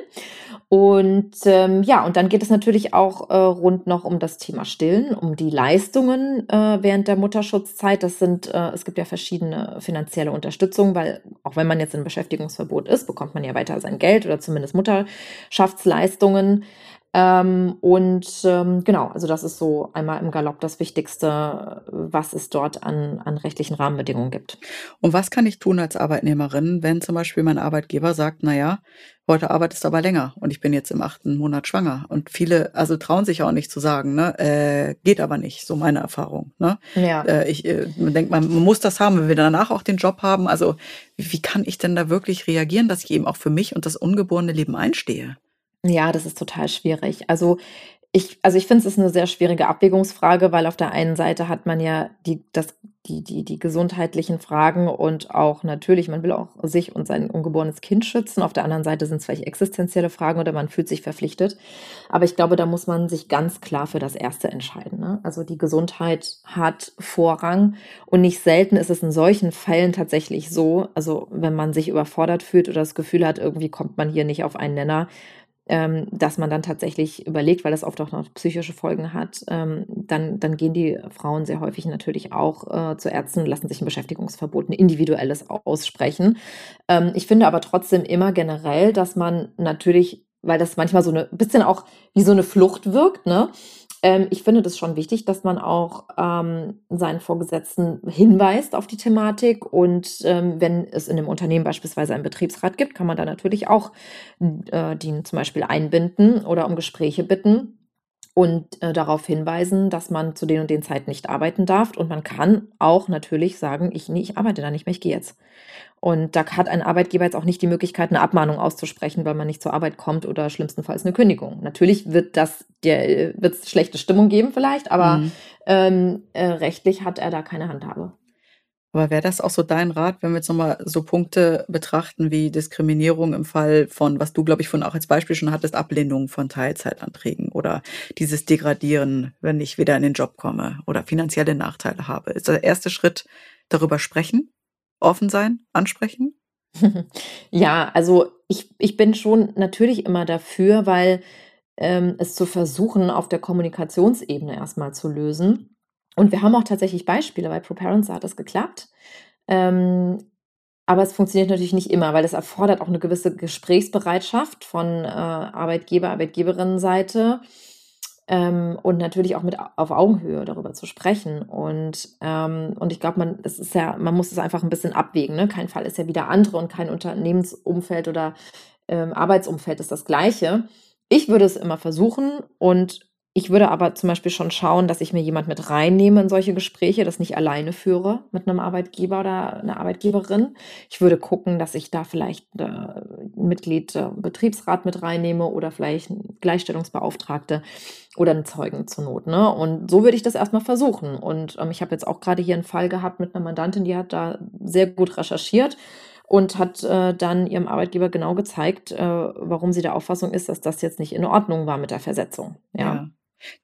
Und ähm, ja, und dann geht es natürlich auch äh, rund noch um das Thema Stillen, um die Leistungen äh, während der Mutterschutzzeit. Das sind, äh, es gibt ja verschiedene finanzielle Unterstützung, weil auch wenn man jetzt in Beschäftigungsverbot ist, bekommt man ja weiter sein Geld oder zumindest Mutterschaftsleistungen. Ähm, und ähm, genau, also das ist so einmal im Galopp das Wichtigste, was es dort an, an rechtlichen Rahmenbedingungen gibt. Und was kann ich tun als Arbeitnehmerin, wenn zum Beispiel mein Arbeitgeber sagt, naja, heute arbeitest du aber länger und ich bin jetzt im achten Monat schwanger. Und viele, also trauen sich auch nicht zu sagen, ne, äh, geht aber nicht, so meine Erfahrung. Ne? Ja. Äh, ich äh, man denkt, man, muss das haben, wenn wir danach auch den Job haben. Also wie kann ich denn da wirklich reagieren, dass ich eben auch für mich und das ungeborene Leben einstehe? Ja, das ist total schwierig. Also ich, also ich finde, es ist eine sehr schwierige Abwägungsfrage, weil auf der einen Seite hat man ja die, das, die, die, die gesundheitlichen Fragen und auch natürlich, man will auch sich und sein ungeborenes Kind schützen. Auf der anderen Seite sind es vielleicht existenzielle Fragen oder man fühlt sich verpflichtet. Aber ich glaube, da muss man sich ganz klar für das Erste entscheiden. Ne? Also die Gesundheit hat Vorrang und nicht selten ist es in solchen Fällen tatsächlich so, also wenn man sich überfordert fühlt oder das Gefühl hat, irgendwie kommt man hier nicht auf einen Nenner, ähm, dass man dann tatsächlich überlegt, weil das oft auch noch psychische Folgen hat, ähm, dann, dann gehen die Frauen sehr häufig natürlich auch äh, zu Ärzten lassen sich ein Beschäftigungsverbot, ein individuelles aussprechen. Ähm, ich finde aber trotzdem immer generell, dass man natürlich, weil das manchmal so ein bisschen auch wie so eine Flucht wirkt, ne? Ähm, ich finde das schon wichtig, dass man auch ähm, seinen Vorgesetzten hinweist auf die Thematik. Und ähm, wenn es in einem Unternehmen beispielsweise einen Betriebsrat gibt, kann man da natürlich auch äh, den zum Beispiel einbinden oder um Gespräche bitten und äh, darauf hinweisen, dass man zu den und den Zeiten nicht arbeiten darf. Und man kann auch natürlich sagen, ich, nee, ich arbeite da nicht mehr, ich gehe jetzt. Und da hat ein Arbeitgeber jetzt auch nicht die Möglichkeit, eine Abmahnung auszusprechen, weil man nicht zur Arbeit kommt oder schlimmstenfalls eine Kündigung. Natürlich wird das der wird es schlechte Stimmung geben vielleicht, aber mhm. ähm, äh, rechtlich hat er da keine Handhabe. Aber wäre das auch so dein Rat, wenn wir jetzt nochmal so Punkte betrachten wie Diskriminierung im Fall von, was du, glaube ich, von auch als Beispiel schon hattest, Ablehnung von Teilzeitanträgen oder dieses Degradieren, wenn ich wieder in den Job komme oder finanzielle Nachteile habe? Ist der erste Schritt darüber sprechen? Offen sein, ansprechen? ja, also ich, ich bin schon natürlich immer dafür, weil ähm, es zu versuchen, auf der Kommunikationsebene erstmal zu lösen. Und wir haben auch tatsächlich Beispiele, bei ProParents hat das geklappt. Ähm, aber es funktioniert natürlich nicht immer, weil es erfordert auch eine gewisse Gesprächsbereitschaft von äh, Arbeitgeber, Arbeitgeberinnenseite ähm, und natürlich auch mit auf Augenhöhe darüber zu sprechen. Und, ähm, und ich glaube, man, es ist ja, man muss es einfach ein bisschen abwägen. Ne? Kein Fall ist ja wieder andere und kein Unternehmensumfeld oder ähm, Arbeitsumfeld ist das gleiche. Ich würde es immer versuchen und ich würde aber zum Beispiel schon schauen, dass ich mir jemand mit reinnehme in solche Gespräche, das nicht alleine führe mit einem Arbeitgeber oder einer Arbeitgeberin. Ich würde gucken, dass ich da vielleicht äh, ein Mitglied äh, Betriebsrat mit reinnehme oder vielleicht eine Gleichstellungsbeauftragte oder einen Zeugen zur Not. Ne? Und so würde ich das erstmal versuchen. Und ähm, ich habe jetzt auch gerade hier einen Fall gehabt mit einer Mandantin, die hat da sehr gut recherchiert und hat äh, dann ihrem Arbeitgeber genau gezeigt, äh, warum sie der Auffassung ist, dass das jetzt nicht in Ordnung war mit der Versetzung. ja. ja.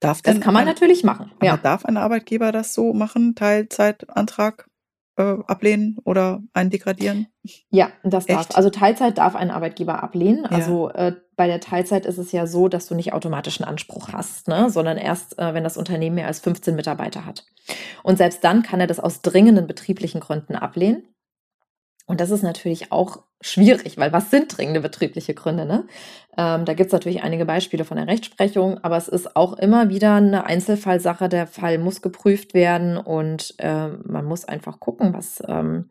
Darf das kann man ein, natürlich machen. Ja. Darf ein Arbeitgeber das so machen, Teilzeitantrag äh, ablehnen oder einen degradieren? Ja, das Echt? darf. Also Teilzeit darf ein Arbeitgeber ablehnen. Ja. Also äh, bei der Teilzeit ist es ja so, dass du nicht automatisch einen Anspruch hast, ne? sondern erst, äh, wenn das Unternehmen mehr als 15 Mitarbeiter hat. Und selbst dann kann er das aus dringenden betrieblichen Gründen ablehnen. Und das ist natürlich auch schwierig, weil was sind dringende betriebliche Gründe? Ne? Ähm, da gibt es natürlich einige Beispiele von der Rechtsprechung, aber es ist auch immer wieder eine Einzelfallsache. Der Fall muss geprüft werden und äh, man muss einfach gucken, was, ähm,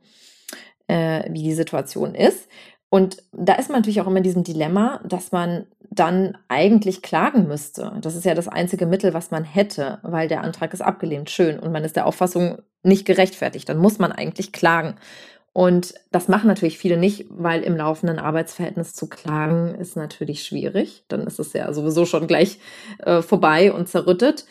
äh, wie die Situation ist. Und da ist man natürlich auch immer in diesem Dilemma, dass man dann eigentlich klagen müsste. Das ist ja das einzige Mittel, was man hätte, weil der Antrag ist abgelehnt. Schön. Und man ist der Auffassung nicht gerechtfertigt. Dann muss man eigentlich klagen. Und das machen natürlich viele nicht, weil im laufenden Arbeitsverhältnis zu klagen ist natürlich schwierig. Dann ist es ja sowieso schon gleich äh, vorbei und zerrüttet.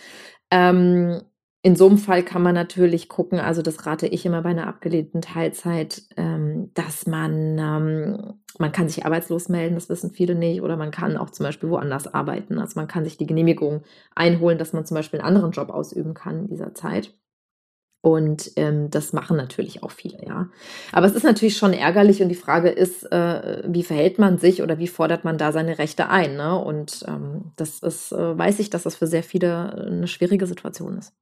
Ähm, in so einem Fall kann man natürlich gucken, also das rate ich immer bei einer abgelehnten Teilzeit, ähm, dass man, ähm, man kann sich arbeitslos melden, das wissen viele nicht, oder man kann auch zum Beispiel woanders arbeiten. Also man kann sich die Genehmigung einholen, dass man zum Beispiel einen anderen Job ausüben kann in dieser Zeit. Und ähm, das machen natürlich auch viele, ja. Aber es ist natürlich schon ärgerlich und die Frage ist, äh, wie verhält man sich oder wie fordert man da seine Rechte ein? Ne? Und ähm, das ist, äh, weiß ich, dass das für sehr viele eine schwierige Situation ist.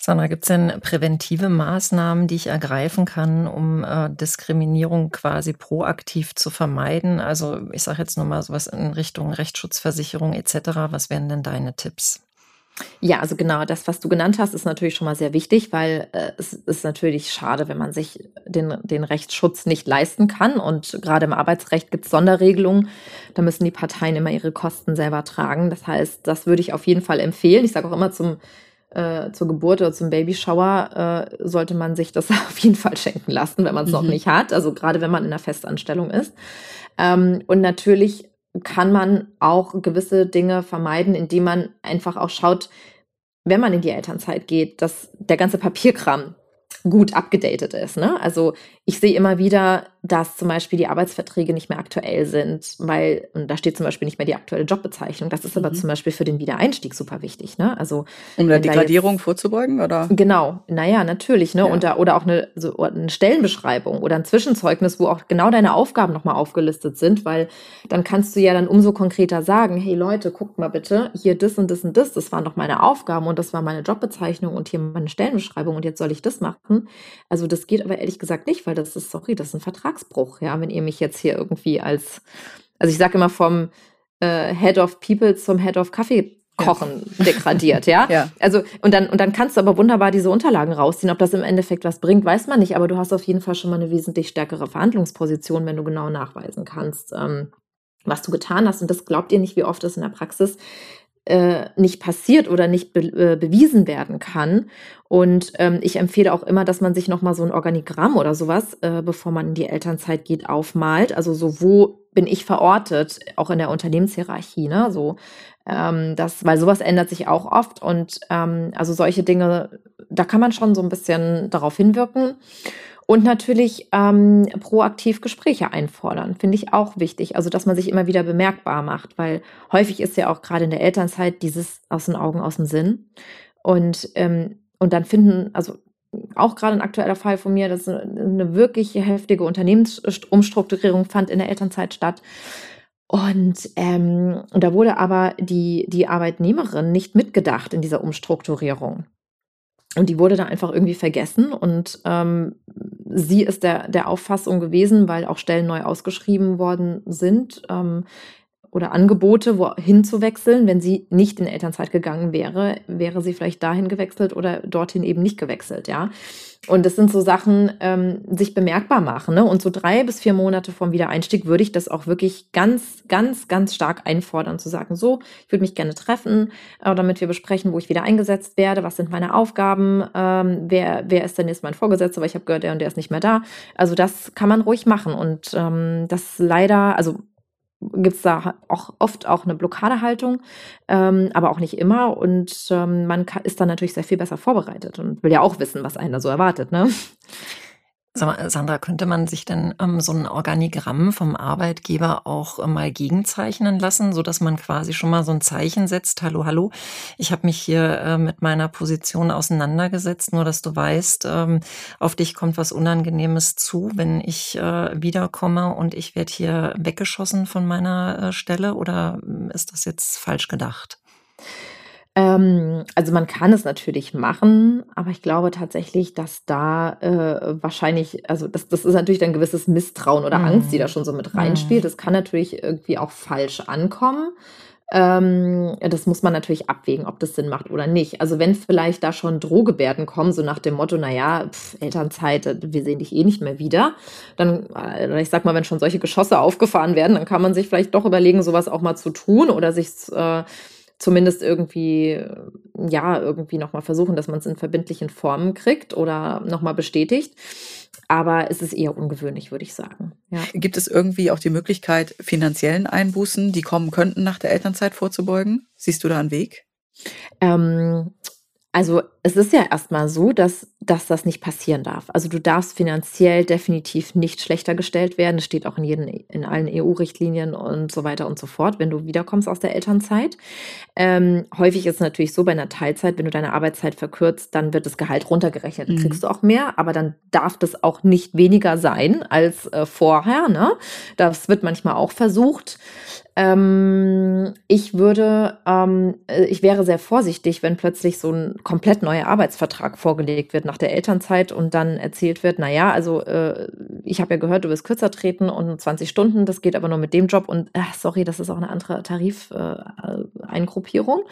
Sandra, gibt es denn präventive Maßnahmen, die ich ergreifen kann, um äh, Diskriminierung quasi proaktiv zu vermeiden? Also ich sage jetzt nur mal sowas in Richtung Rechtsschutzversicherung etc. Was wären denn deine Tipps? Ja, also genau, das, was du genannt hast, ist natürlich schon mal sehr wichtig, weil äh, es ist natürlich schade, wenn man sich den, den Rechtsschutz nicht leisten kann. Und gerade im Arbeitsrecht gibt es Sonderregelungen. Da müssen die Parteien immer ihre Kosten selber tragen. Das heißt, das würde ich auf jeden Fall empfehlen. Ich sage auch immer zum äh, zur Geburt oder zum Babyshower äh, sollte man sich das auf jeden Fall schenken lassen, wenn man es mhm. noch nicht hat. Also gerade wenn man in einer Festanstellung ist. Ähm, und natürlich kann man auch gewisse Dinge vermeiden, indem man einfach auch schaut, wenn man in die Elternzeit geht, dass der ganze Papierkram gut abgedatet ist. Ne? Also ich sehe immer wieder, dass zum Beispiel die Arbeitsverträge nicht mehr aktuell sind, weil, und da steht zum Beispiel nicht mehr die aktuelle Jobbezeichnung. Das ist mhm. aber zum Beispiel für den Wiedereinstieg super wichtig. Ne? Also, um der Degradierung jetzt, vorzubeugen, oder? Genau, naja, natürlich. Ne? Ja. Und da, oder auch eine, so, eine Stellenbeschreibung oder ein Zwischenzeugnis, wo auch genau deine Aufgaben nochmal aufgelistet sind, weil dann kannst du ja dann umso konkreter sagen, hey Leute, guckt mal bitte, hier das und das und das, das waren doch meine Aufgaben und das war meine Jobbezeichnung und hier meine Stellenbeschreibung und jetzt soll ich das machen. Also das geht aber ehrlich gesagt nicht, weil das ist, sorry, das ist ein Vertragsbruch, ja, wenn ihr mich jetzt hier irgendwie als, also ich sage immer vom äh, Head of People zum Head of Kaffee kochen ja. degradiert, ja? ja. Also und dann und dann kannst du aber wunderbar diese Unterlagen rausziehen. Ob das im Endeffekt was bringt, weiß man nicht. Aber du hast auf jeden Fall schon mal eine wesentlich stärkere Verhandlungsposition, wenn du genau nachweisen kannst, ähm, was du getan hast. Und das glaubt ihr nicht, wie oft das in der Praxis äh, nicht passiert oder nicht be äh, bewiesen werden kann. Und ähm, ich empfehle auch immer, dass man sich nochmal so ein Organigramm oder sowas, äh, bevor man in die Elternzeit geht, aufmalt. Also so, wo bin ich verortet, auch in der Unternehmenshierarchie, ne? So, ähm, das, weil sowas ändert sich auch oft und ähm, also solche Dinge, da kann man schon so ein bisschen darauf hinwirken. Und natürlich ähm, proaktiv Gespräche einfordern, finde ich auch wichtig. Also, dass man sich immer wieder bemerkbar macht, weil häufig ist ja auch gerade in der Elternzeit dieses aus den Augen, aus dem Sinn. Und, ähm, und dann finden, also auch gerade ein aktueller Fall von mir, dass eine wirklich heftige Unternehmensumstrukturierung fand in der Elternzeit statt. Und, ähm, und da wurde aber die, die Arbeitnehmerin nicht mitgedacht in dieser Umstrukturierung. Und die wurde da einfach irgendwie vergessen. Und ähm, sie ist der, der Auffassung gewesen, weil auch Stellen neu ausgeschrieben worden sind, ähm, oder Angebote, wohin zu wechseln. Wenn sie nicht in Elternzeit gegangen wäre, wäre sie vielleicht dahin gewechselt oder dorthin eben nicht gewechselt, ja. Und das sind so Sachen, ähm, sich bemerkbar machen. Ne? Und so drei bis vier Monate vom Wiedereinstieg würde ich das auch wirklich ganz, ganz, ganz stark einfordern, zu sagen, so, ich würde mich gerne treffen, äh, damit wir besprechen, wo ich wieder eingesetzt werde, was sind meine Aufgaben, ähm, wer, wer ist denn jetzt mein Vorgesetzter, weil ich habe gehört, der und der ist nicht mehr da. Also das kann man ruhig machen. Und ähm, das leider, also gibt es da auch oft auch eine Blockadehaltung, ähm, aber auch nicht immer. Und ähm, man kann, ist dann natürlich sehr viel besser vorbereitet und will ja auch wissen, was einen da so erwartet. Ne? Sandra, könnte man sich denn ähm, so ein Organigramm vom Arbeitgeber auch äh, mal gegenzeichnen lassen, so dass man quasi schon mal so ein Zeichen setzt? Hallo, hallo, ich habe mich hier äh, mit meiner Position auseinandergesetzt, nur dass du weißt, ähm, auf dich kommt was Unangenehmes zu, wenn ich äh, wiederkomme und ich werde hier weggeschossen von meiner äh, Stelle oder ähm, ist das jetzt falsch gedacht? Ähm, also man kann es natürlich machen, aber ich glaube tatsächlich, dass da äh, wahrscheinlich, also das, das ist natürlich ein gewisses Misstrauen oder Angst, die da mhm. schon so mit reinspielt. Mhm. Das kann natürlich irgendwie auch falsch ankommen. Ähm, das muss man natürlich abwägen, ob das Sinn macht oder nicht. Also wenn vielleicht da schon Drohgebärden kommen, so nach dem Motto, naja, pf, Elternzeit, äh, wir sehen dich eh nicht mehr wieder, dann, äh, ich sag mal, wenn schon solche Geschosse aufgefahren werden, dann kann man sich vielleicht doch überlegen, sowas auch mal zu tun oder sich äh, zumindest irgendwie, ja, irgendwie nochmal versuchen, dass man es in verbindlichen Formen kriegt oder nochmal bestätigt. Aber es ist eher ungewöhnlich, würde ich sagen. Ja. Gibt es irgendwie auch die Möglichkeit, finanziellen Einbußen, die kommen könnten, nach der Elternzeit vorzubeugen? Siehst du da einen Weg? Ähm, also es ist ja erstmal so, dass, dass das nicht passieren darf. Also du darfst finanziell definitiv nicht schlechter gestellt werden. Das steht auch in, jeden, in allen EU-Richtlinien und so weiter und so fort, wenn du wiederkommst aus der Elternzeit. Ähm, häufig ist es natürlich so bei einer Teilzeit, wenn du deine Arbeitszeit verkürzt, dann wird das Gehalt runtergerechnet. Dann mhm. kriegst du auch mehr, aber dann darf das auch nicht weniger sein als äh, vorher. Ne? Das wird manchmal auch versucht. Ähm, ich würde, ähm, äh, ich wäre sehr vorsichtig, wenn plötzlich so ein komplett neuer Arbeitsvertrag vorgelegt wird nach der Elternzeit und dann erzählt wird, na ja, also äh, ich habe ja gehört, du wirst kürzer treten und 20 Stunden, das geht aber nur mit dem Job und äh, sorry, das ist auch eine andere Tarifeingruppierung.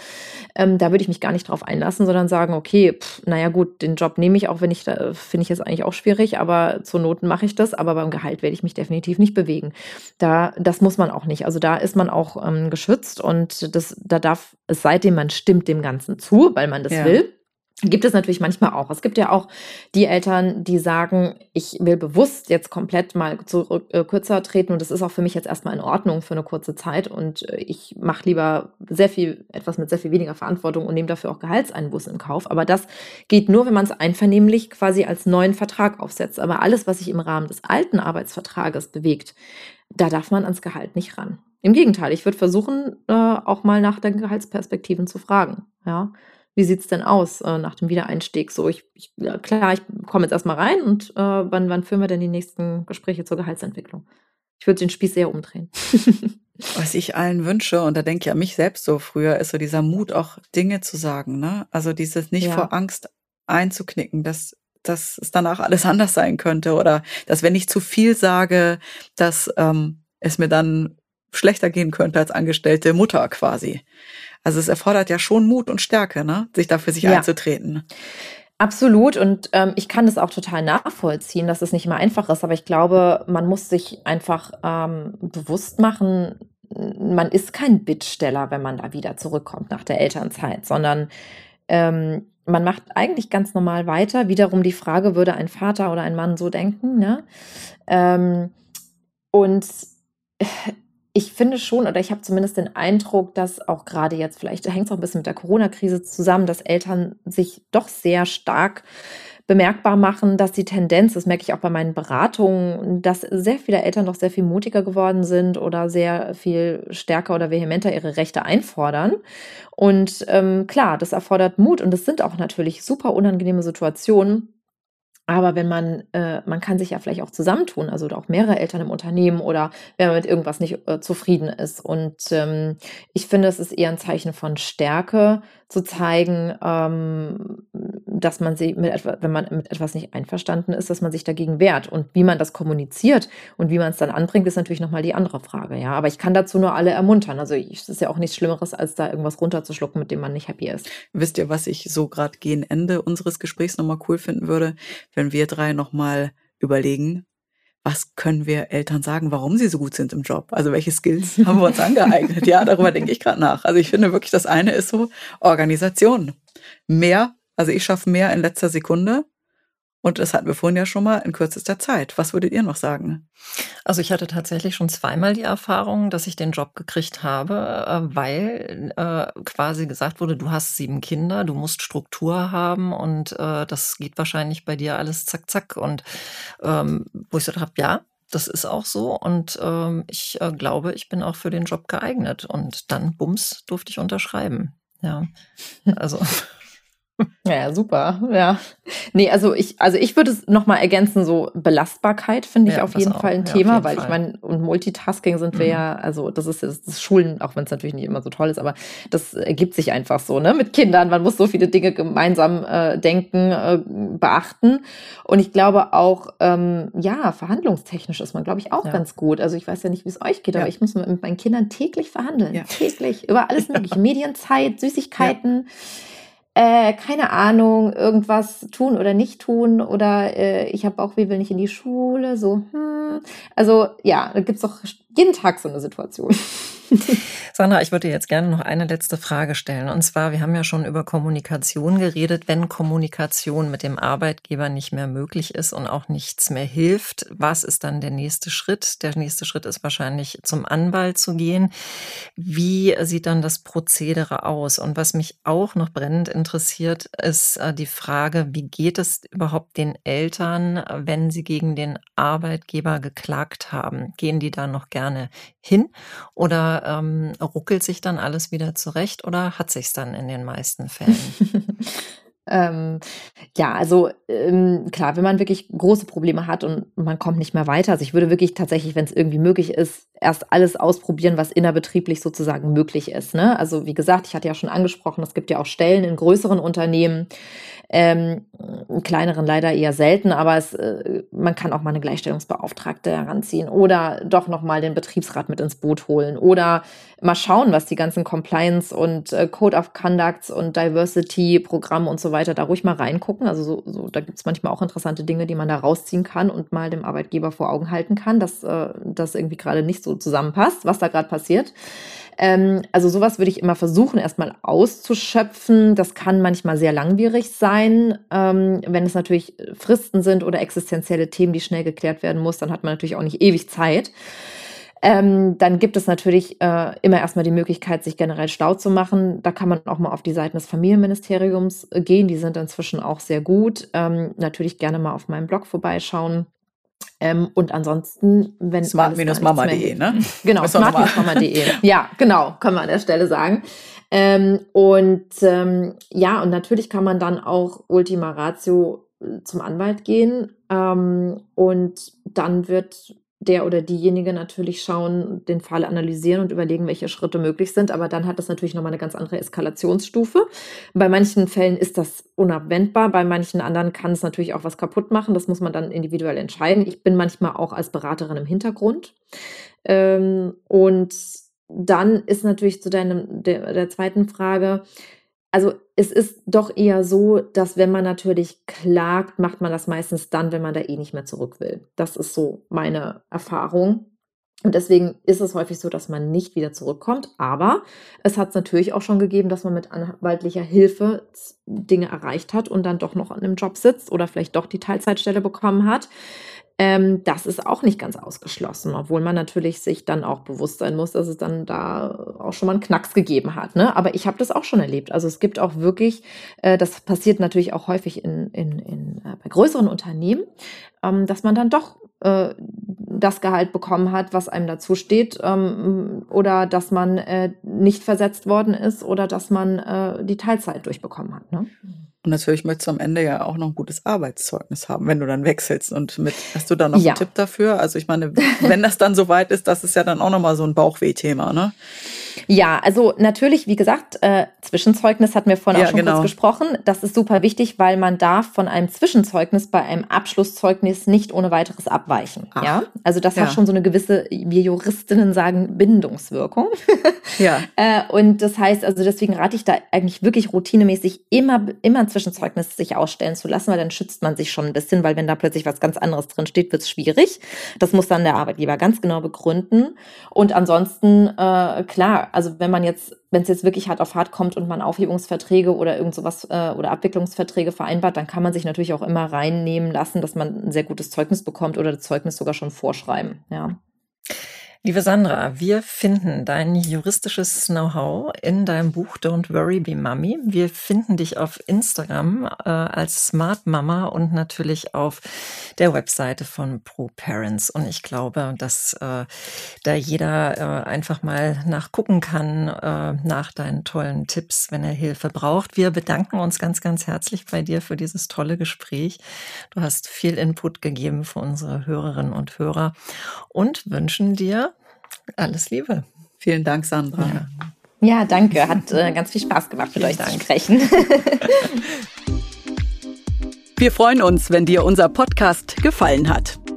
Äh, ähm, da würde ich mich gar nicht drauf einlassen, sondern sagen, okay, pff, naja gut, den Job nehme ich, auch wenn ich da finde ich jetzt eigentlich auch schwierig, aber zur Noten mache ich das, aber beim Gehalt werde ich mich definitiv nicht bewegen. Da, das muss man auch nicht. Also da ist man auch ähm, geschützt und das, da darf es seitdem man stimmt dem Ganzen zu, weil man das ja. will, Gibt es natürlich manchmal auch. Es gibt ja auch die Eltern, die sagen, ich will bewusst jetzt komplett mal zurück, äh, kürzer treten und das ist auch für mich jetzt erstmal in Ordnung für eine kurze Zeit und äh, ich mache lieber sehr viel, etwas mit sehr viel weniger Verantwortung und nehme dafür auch Gehaltseinbußen in Kauf. Aber das geht nur, wenn man es einvernehmlich quasi als neuen Vertrag aufsetzt. Aber alles, was sich im Rahmen des alten Arbeitsvertrages bewegt, da darf man ans Gehalt nicht ran. Im Gegenteil, ich würde versuchen, äh, auch mal nach den Gehaltsperspektiven zu fragen. Ja, wie sieht es denn aus äh, nach dem Wiedereinstieg? So, ich, ich ja, klar, ich komme jetzt erstmal rein und äh, wann, wann führen wir denn die nächsten Gespräche zur Gehaltsentwicklung? Ich würde den Spieß sehr umdrehen. Was ich allen wünsche, und da denke ich an mich selbst so früher, ist so dieser Mut, auch Dinge zu sagen. Ne? Also dieses nicht ja. vor Angst einzuknicken, dass, dass es danach alles anders sein könnte oder dass wenn ich zu viel sage, dass ähm, es mir dann schlechter gehen könnte als angestellte Mutter quasi. Also es erfordert ja schon Mut und Stärke, ne? sich dafür sich ja. einzutreten. Absolut und ähm, ich kann das auch total nachvollziehen, dass es nicht immer einfach ist, aber ich glaube, man muss sich einfach ähm, bewusst machen, man ist kein Bittsteller, wenn man da wieder zurückkommt nach der Elternzeit, sondern ähm, man macht eigentlich ganz normal weiter. Wiederum die Frage, würde ein Vater oder ein Mann so denken? Ne? Ähm, und ich finde schon, oder ich habe zumindest den Eindruck, dass auch gerade jetzt, vielleicht hängt es auch ein bisschen mit der Corona-Krise zusammen, dass Eltern sich doch sehr stark bemerkbar machen, dass die Tendenz, das merke ich auch bei meinen Beratungen, dass sehr viele Eltern doch sehr viel mutiger geworden sind oder sehr viel stärker oder vehementer ihre Rechte einfordern. Und ähm, klar, das erfordert Mut und es sind auch natürlich super unangenehme Situationen. Aber wenn man, äh, man kann sich ja vielleicht auch zusammentun, also auch mehrere Eltern im Unternehmen oder wenn man mit irgendwas nicht äh, zufrieden ist. Und ähm, ich finde, es ist eher ein Zeichen von Stärke, zu zeigen, ähm, dass man sie mit etwas, wenn man mit etwas nicht einverstanden ist, dass man sich dagegen wehrt. Und wie man das kommuniziert und wie man es dann anbringt, ist natürlich nochmal die andere Frage. Ja, aber ich kann dazu nur alle ermuntern. Also es ist ja auch nichts Schlimmeres, als da irgendwas runterzuschlucken, mit dem man nicht happy ist. Wisst ihr, was ich so gerade gegen Ende unseres Gesprächs nochmal cool finden würde, wenn wir drei nochmal überlegen, was können wir Eltern sagen, warum sie so gut sind im Job? Also welche Skills haben wir uns angeeignet? Ja, darüber denke ich gerade nach. Also ich finde wirklich, das eine ist so Organisation. Mehr, also ich schaffe mehr in letzter Sekunde und das hatten wir vorhin ja schon mal in kürzester Zeit. Was würdet ihr noch sagen? Also ich hatte tatsächlich schon zweimal die Erfahrung, dass ich den Job gekriegt habe, äh, weil äh, quasi gesagt wurde, du hast sieben Kinder, du musst Struktur haben und äh, das geht wahrscheinlich bei dir alles zack, zack. Und ähm, wo ich gesagt habe, ja, das ist auch so und ähm, ich äh, glaube, ich bin auch für den Job geeignet. Und dann, bums, durfte ich unterschreiben. Ja, also. Ja, super. Ja. Nee, also ich, also ich würde es nochmal ergänzen, so Belastbarkeit finde ich ja, auf jeden auch. Fall ein ja, Thema, weil Fall. ich meine, und Multitasking sind wir mhm. ja, also das ist das, das Schulen, auch wenn es natürlich nicht immer so toll ist, aber das ergibt sich einfach so, ne? Mit Kindern, man muss so viele Dinge gemeinsam äh, denken, äh, beachten. Und ich glaube auch, ähm, ja, verhandlungstechnisch ist man, glaube ich, auch ja. ganz gut. Also ich weiß ja nicht, wie es euch geht, aber ich muss mit meinen Kindern täglich verhandeln. Täglich. Über alles mögliche. Medienzeit, Süßigkeiten äh, keine Ahnung, irgendwas tun oder nicht tun oder äh, ich habe Bauchweh, nicht in die Schule, so, hm. Also ja, da gibt's doch jeden Tag so eine Situation. Sandra, ich würde jetzt gerne noch eine letzte Frage stellen. Und zwar, wir haben ja schon über Kommunikation geredet. Wenn Kommunikation mit dem Arbeitgeber nicht mehr möglich ist und auch nichts mehr hilft, was ist dann der nächste Schritt? Der nächste Schritt ist wahrscheinlich zum Anwalt zu gehen. Wie sieht dann das Prozedere aus? Und was mich auch noch brennend interessiert, ist äh, die Frage, wie geht es überhaupt den Eltern, wenn sie gegen den Arbeitgeber geklagt haben? Gehen die da noch gerne hin oder ähm, ruckelt sich dann alles wieder zurecht oder hat sich's dann in den meisten Fällen? Ähm, ja, also ähm, klar, wenn man wirklich große Probleme hat und man kommt nicht mehr weiter, also ich würde wirklich tatsächlich, wenn es irgendwie möglich ist, erst alles ausprobieren, was innerbetrieblich sozusagen möglich ist. Ne? Also wie gesagt, ich hatte ja schon angesprochen, es gibt ja auch Stellen in größeren Unternehmen, ähm, kleineren leider eher selten, aber es, äh, man kann auch mal eine Gleichstellungsbeauftragte heranziehen oder doch nochmal den Betriebsrat mit ins Boot holen oder mal schauen, was die ganzen Compliance und äh, Code of Conducts und Diversity-Programme und so weiter da ruhig mal reingucken. Also so, so, da gibt's manchmal auch interessante Dinge, die man da rausziehen kann und mal dem Arbeitgeber vor Augen halten kann, dass äh, das irgendwie gerade nicht so zusammenpasst, was da gerade passiert. Ähm, also sowas würde ich immer versuchen, erstmal auszuschöpfen. Das kann manchmal sehr langwierig sein. Ähm, wenn es natürlich Fristen sind oder existenzielle Themen, die schnell geklärt werden muss, dann hat man natürlich auch nicht ewig Zeit. Ähm, dann gibt es natürlich äh, immer erstmal die Möglichkeit, sich generell stau zu machen. Da kann man auch mal auf die Seiten des Familienministeriums äh, gehen. Die sind inzwischen auch sehr gut. Ähm, natürlich gerne mal auf meinem Blog vorbeischauen. Ähm, und ansonsten, wenn smart-mama.de, ne? Genau, smart-mama.de. ja, genau, kann man an der Stelle sagen. Ähm, und ähm, ja, und natürlich kann man dann auch Ultima Ratio äh, zum Anwalt gehen ähm, und dann wird der oder diejenige natürlich schauen, den Fall analysieren und überlegen, welche Schritte möglich sind. Aber dann hat das natürlich nochmal eine ganz andere Eskalationsstufe. Bei manchen Fällen ist das unabwendbar, bei manchen anderen kann es natürlich auch was kaputt machen. Das muss man dann individuell entscheiden. Ich bin manchmal auch als Beraterin im Hintergrund. Ähm, und dann ist natürlich zu deinem, der, der zweiten Frage, also es ist doch eher so, dass wenn man natürlich klagt, macht man das meistens dann, wenn man da eh nicht mehr zurück will. Das ist so meine Erfahrung. Und deswegen ist es häufig so, dass man nicht wieder zurückkommt. Aber es hat es natürlich auch schon gegeben, dass man mit anwaltlicher Hilfe Dinge erreicht hat und dann doch noch an einem Job sitzt oder vielleicht doch die Teilzeitstelle bekommen hat. Ähm, das ist auch nicht ganz ausgeschlossen, obwohl man natürlich sich dann auch bewusst sein muss, dass es dann da auch schon mal einen Knacks gegeben hat. Ne? Aber ich habe das auch schon erlebt. Also es gibt auch wirklich, äh, das passiert natürlich auch häufig in, in, in, äh, bei größeren Unternehmen, ähm, dass man dann doch äh, das Gehalt bekommen hat, was einem dazu steht, ähm, oder dass man äh, nicht versetzt worden ist oder dass man äh, die Teilzeit durchbekommen hat. Ne? Und natürlich möchtest du am Ende ja auch noch ein gutes Arbeitszeugnis haben, wenn du dann wechselst. Und mit, hast du da noch ja. einen Tipp dafür? Also ich meine, wenn das dann soweit ist, das ist ja dann auch nochmal so ein Bauchweh-Thema, ne? Ja, also natürlich, wie gesagt, äh, Zwischenzeugnis hatten wir vorhin ja, auch schon genau. kurz gesprochen. Das ist super wichtig, weil man darf von einem Zwischenzeugnis bei einem Abschlusszeugnis nicht ohne weiteres abweichen. Ach, ja, also das ja. hat schon so eine gewisse, wir Juristinnen sagen, Bindungswirkung. ja. äh, und das heißt, also deswegen rate ich da eigentlich wirklich routinemäßig immer, immer ein Zwischenzeugnis sich ausstellen zu lassen, weil dann schützt man sich schon ein bisschen, weil wenn da plötzlich was ganz anderes drin steht, wird es schwierig. Das muss dann der Arbeitgeber ganz genau begründen. Und ansonsten, äh, klar, also wenn man jetzt, wenn es jetzt wirklich hart auf hart kommt und man Aufhebungsverträge oder irgend sowas äh, oder Abwicklungsverträge vereinbart, dann kann man sich natürlich auch immer reinnehmen lassen, dass man ein sehr gutes Zeugnis bekommt oder das Zeugnis sogar schon vorschreiben, ja. Liebe Sandra, wir finden dein juristisches Know-how in deinem Buch Don't Worry Be Mommy. Wir finden dich auf Instagram äh, als Smart Mama und natürlich auf der Webseite von Pro Parents. Und ich glaube, dass äh, da jeder äh, einfach mal nachgucken kann äh, nach deinen tollen Tipps, wenn er Hilfe braucht. Wir bedanken uns ganz, ganz herzlich bei dir für dieses tolle Gespräch. Du hast viel Input gegeben für unsere Hörerinnen und Hörer und wünschen dir alles Liebe. Vielen Dank, Sandra. Ja, ja danke. Hat äh, ganz viel Spaß gemacht, mit Vielen euch Dank. zu sprechen. Wir freuen uns, wenn dir unser Podcast gefallen hat.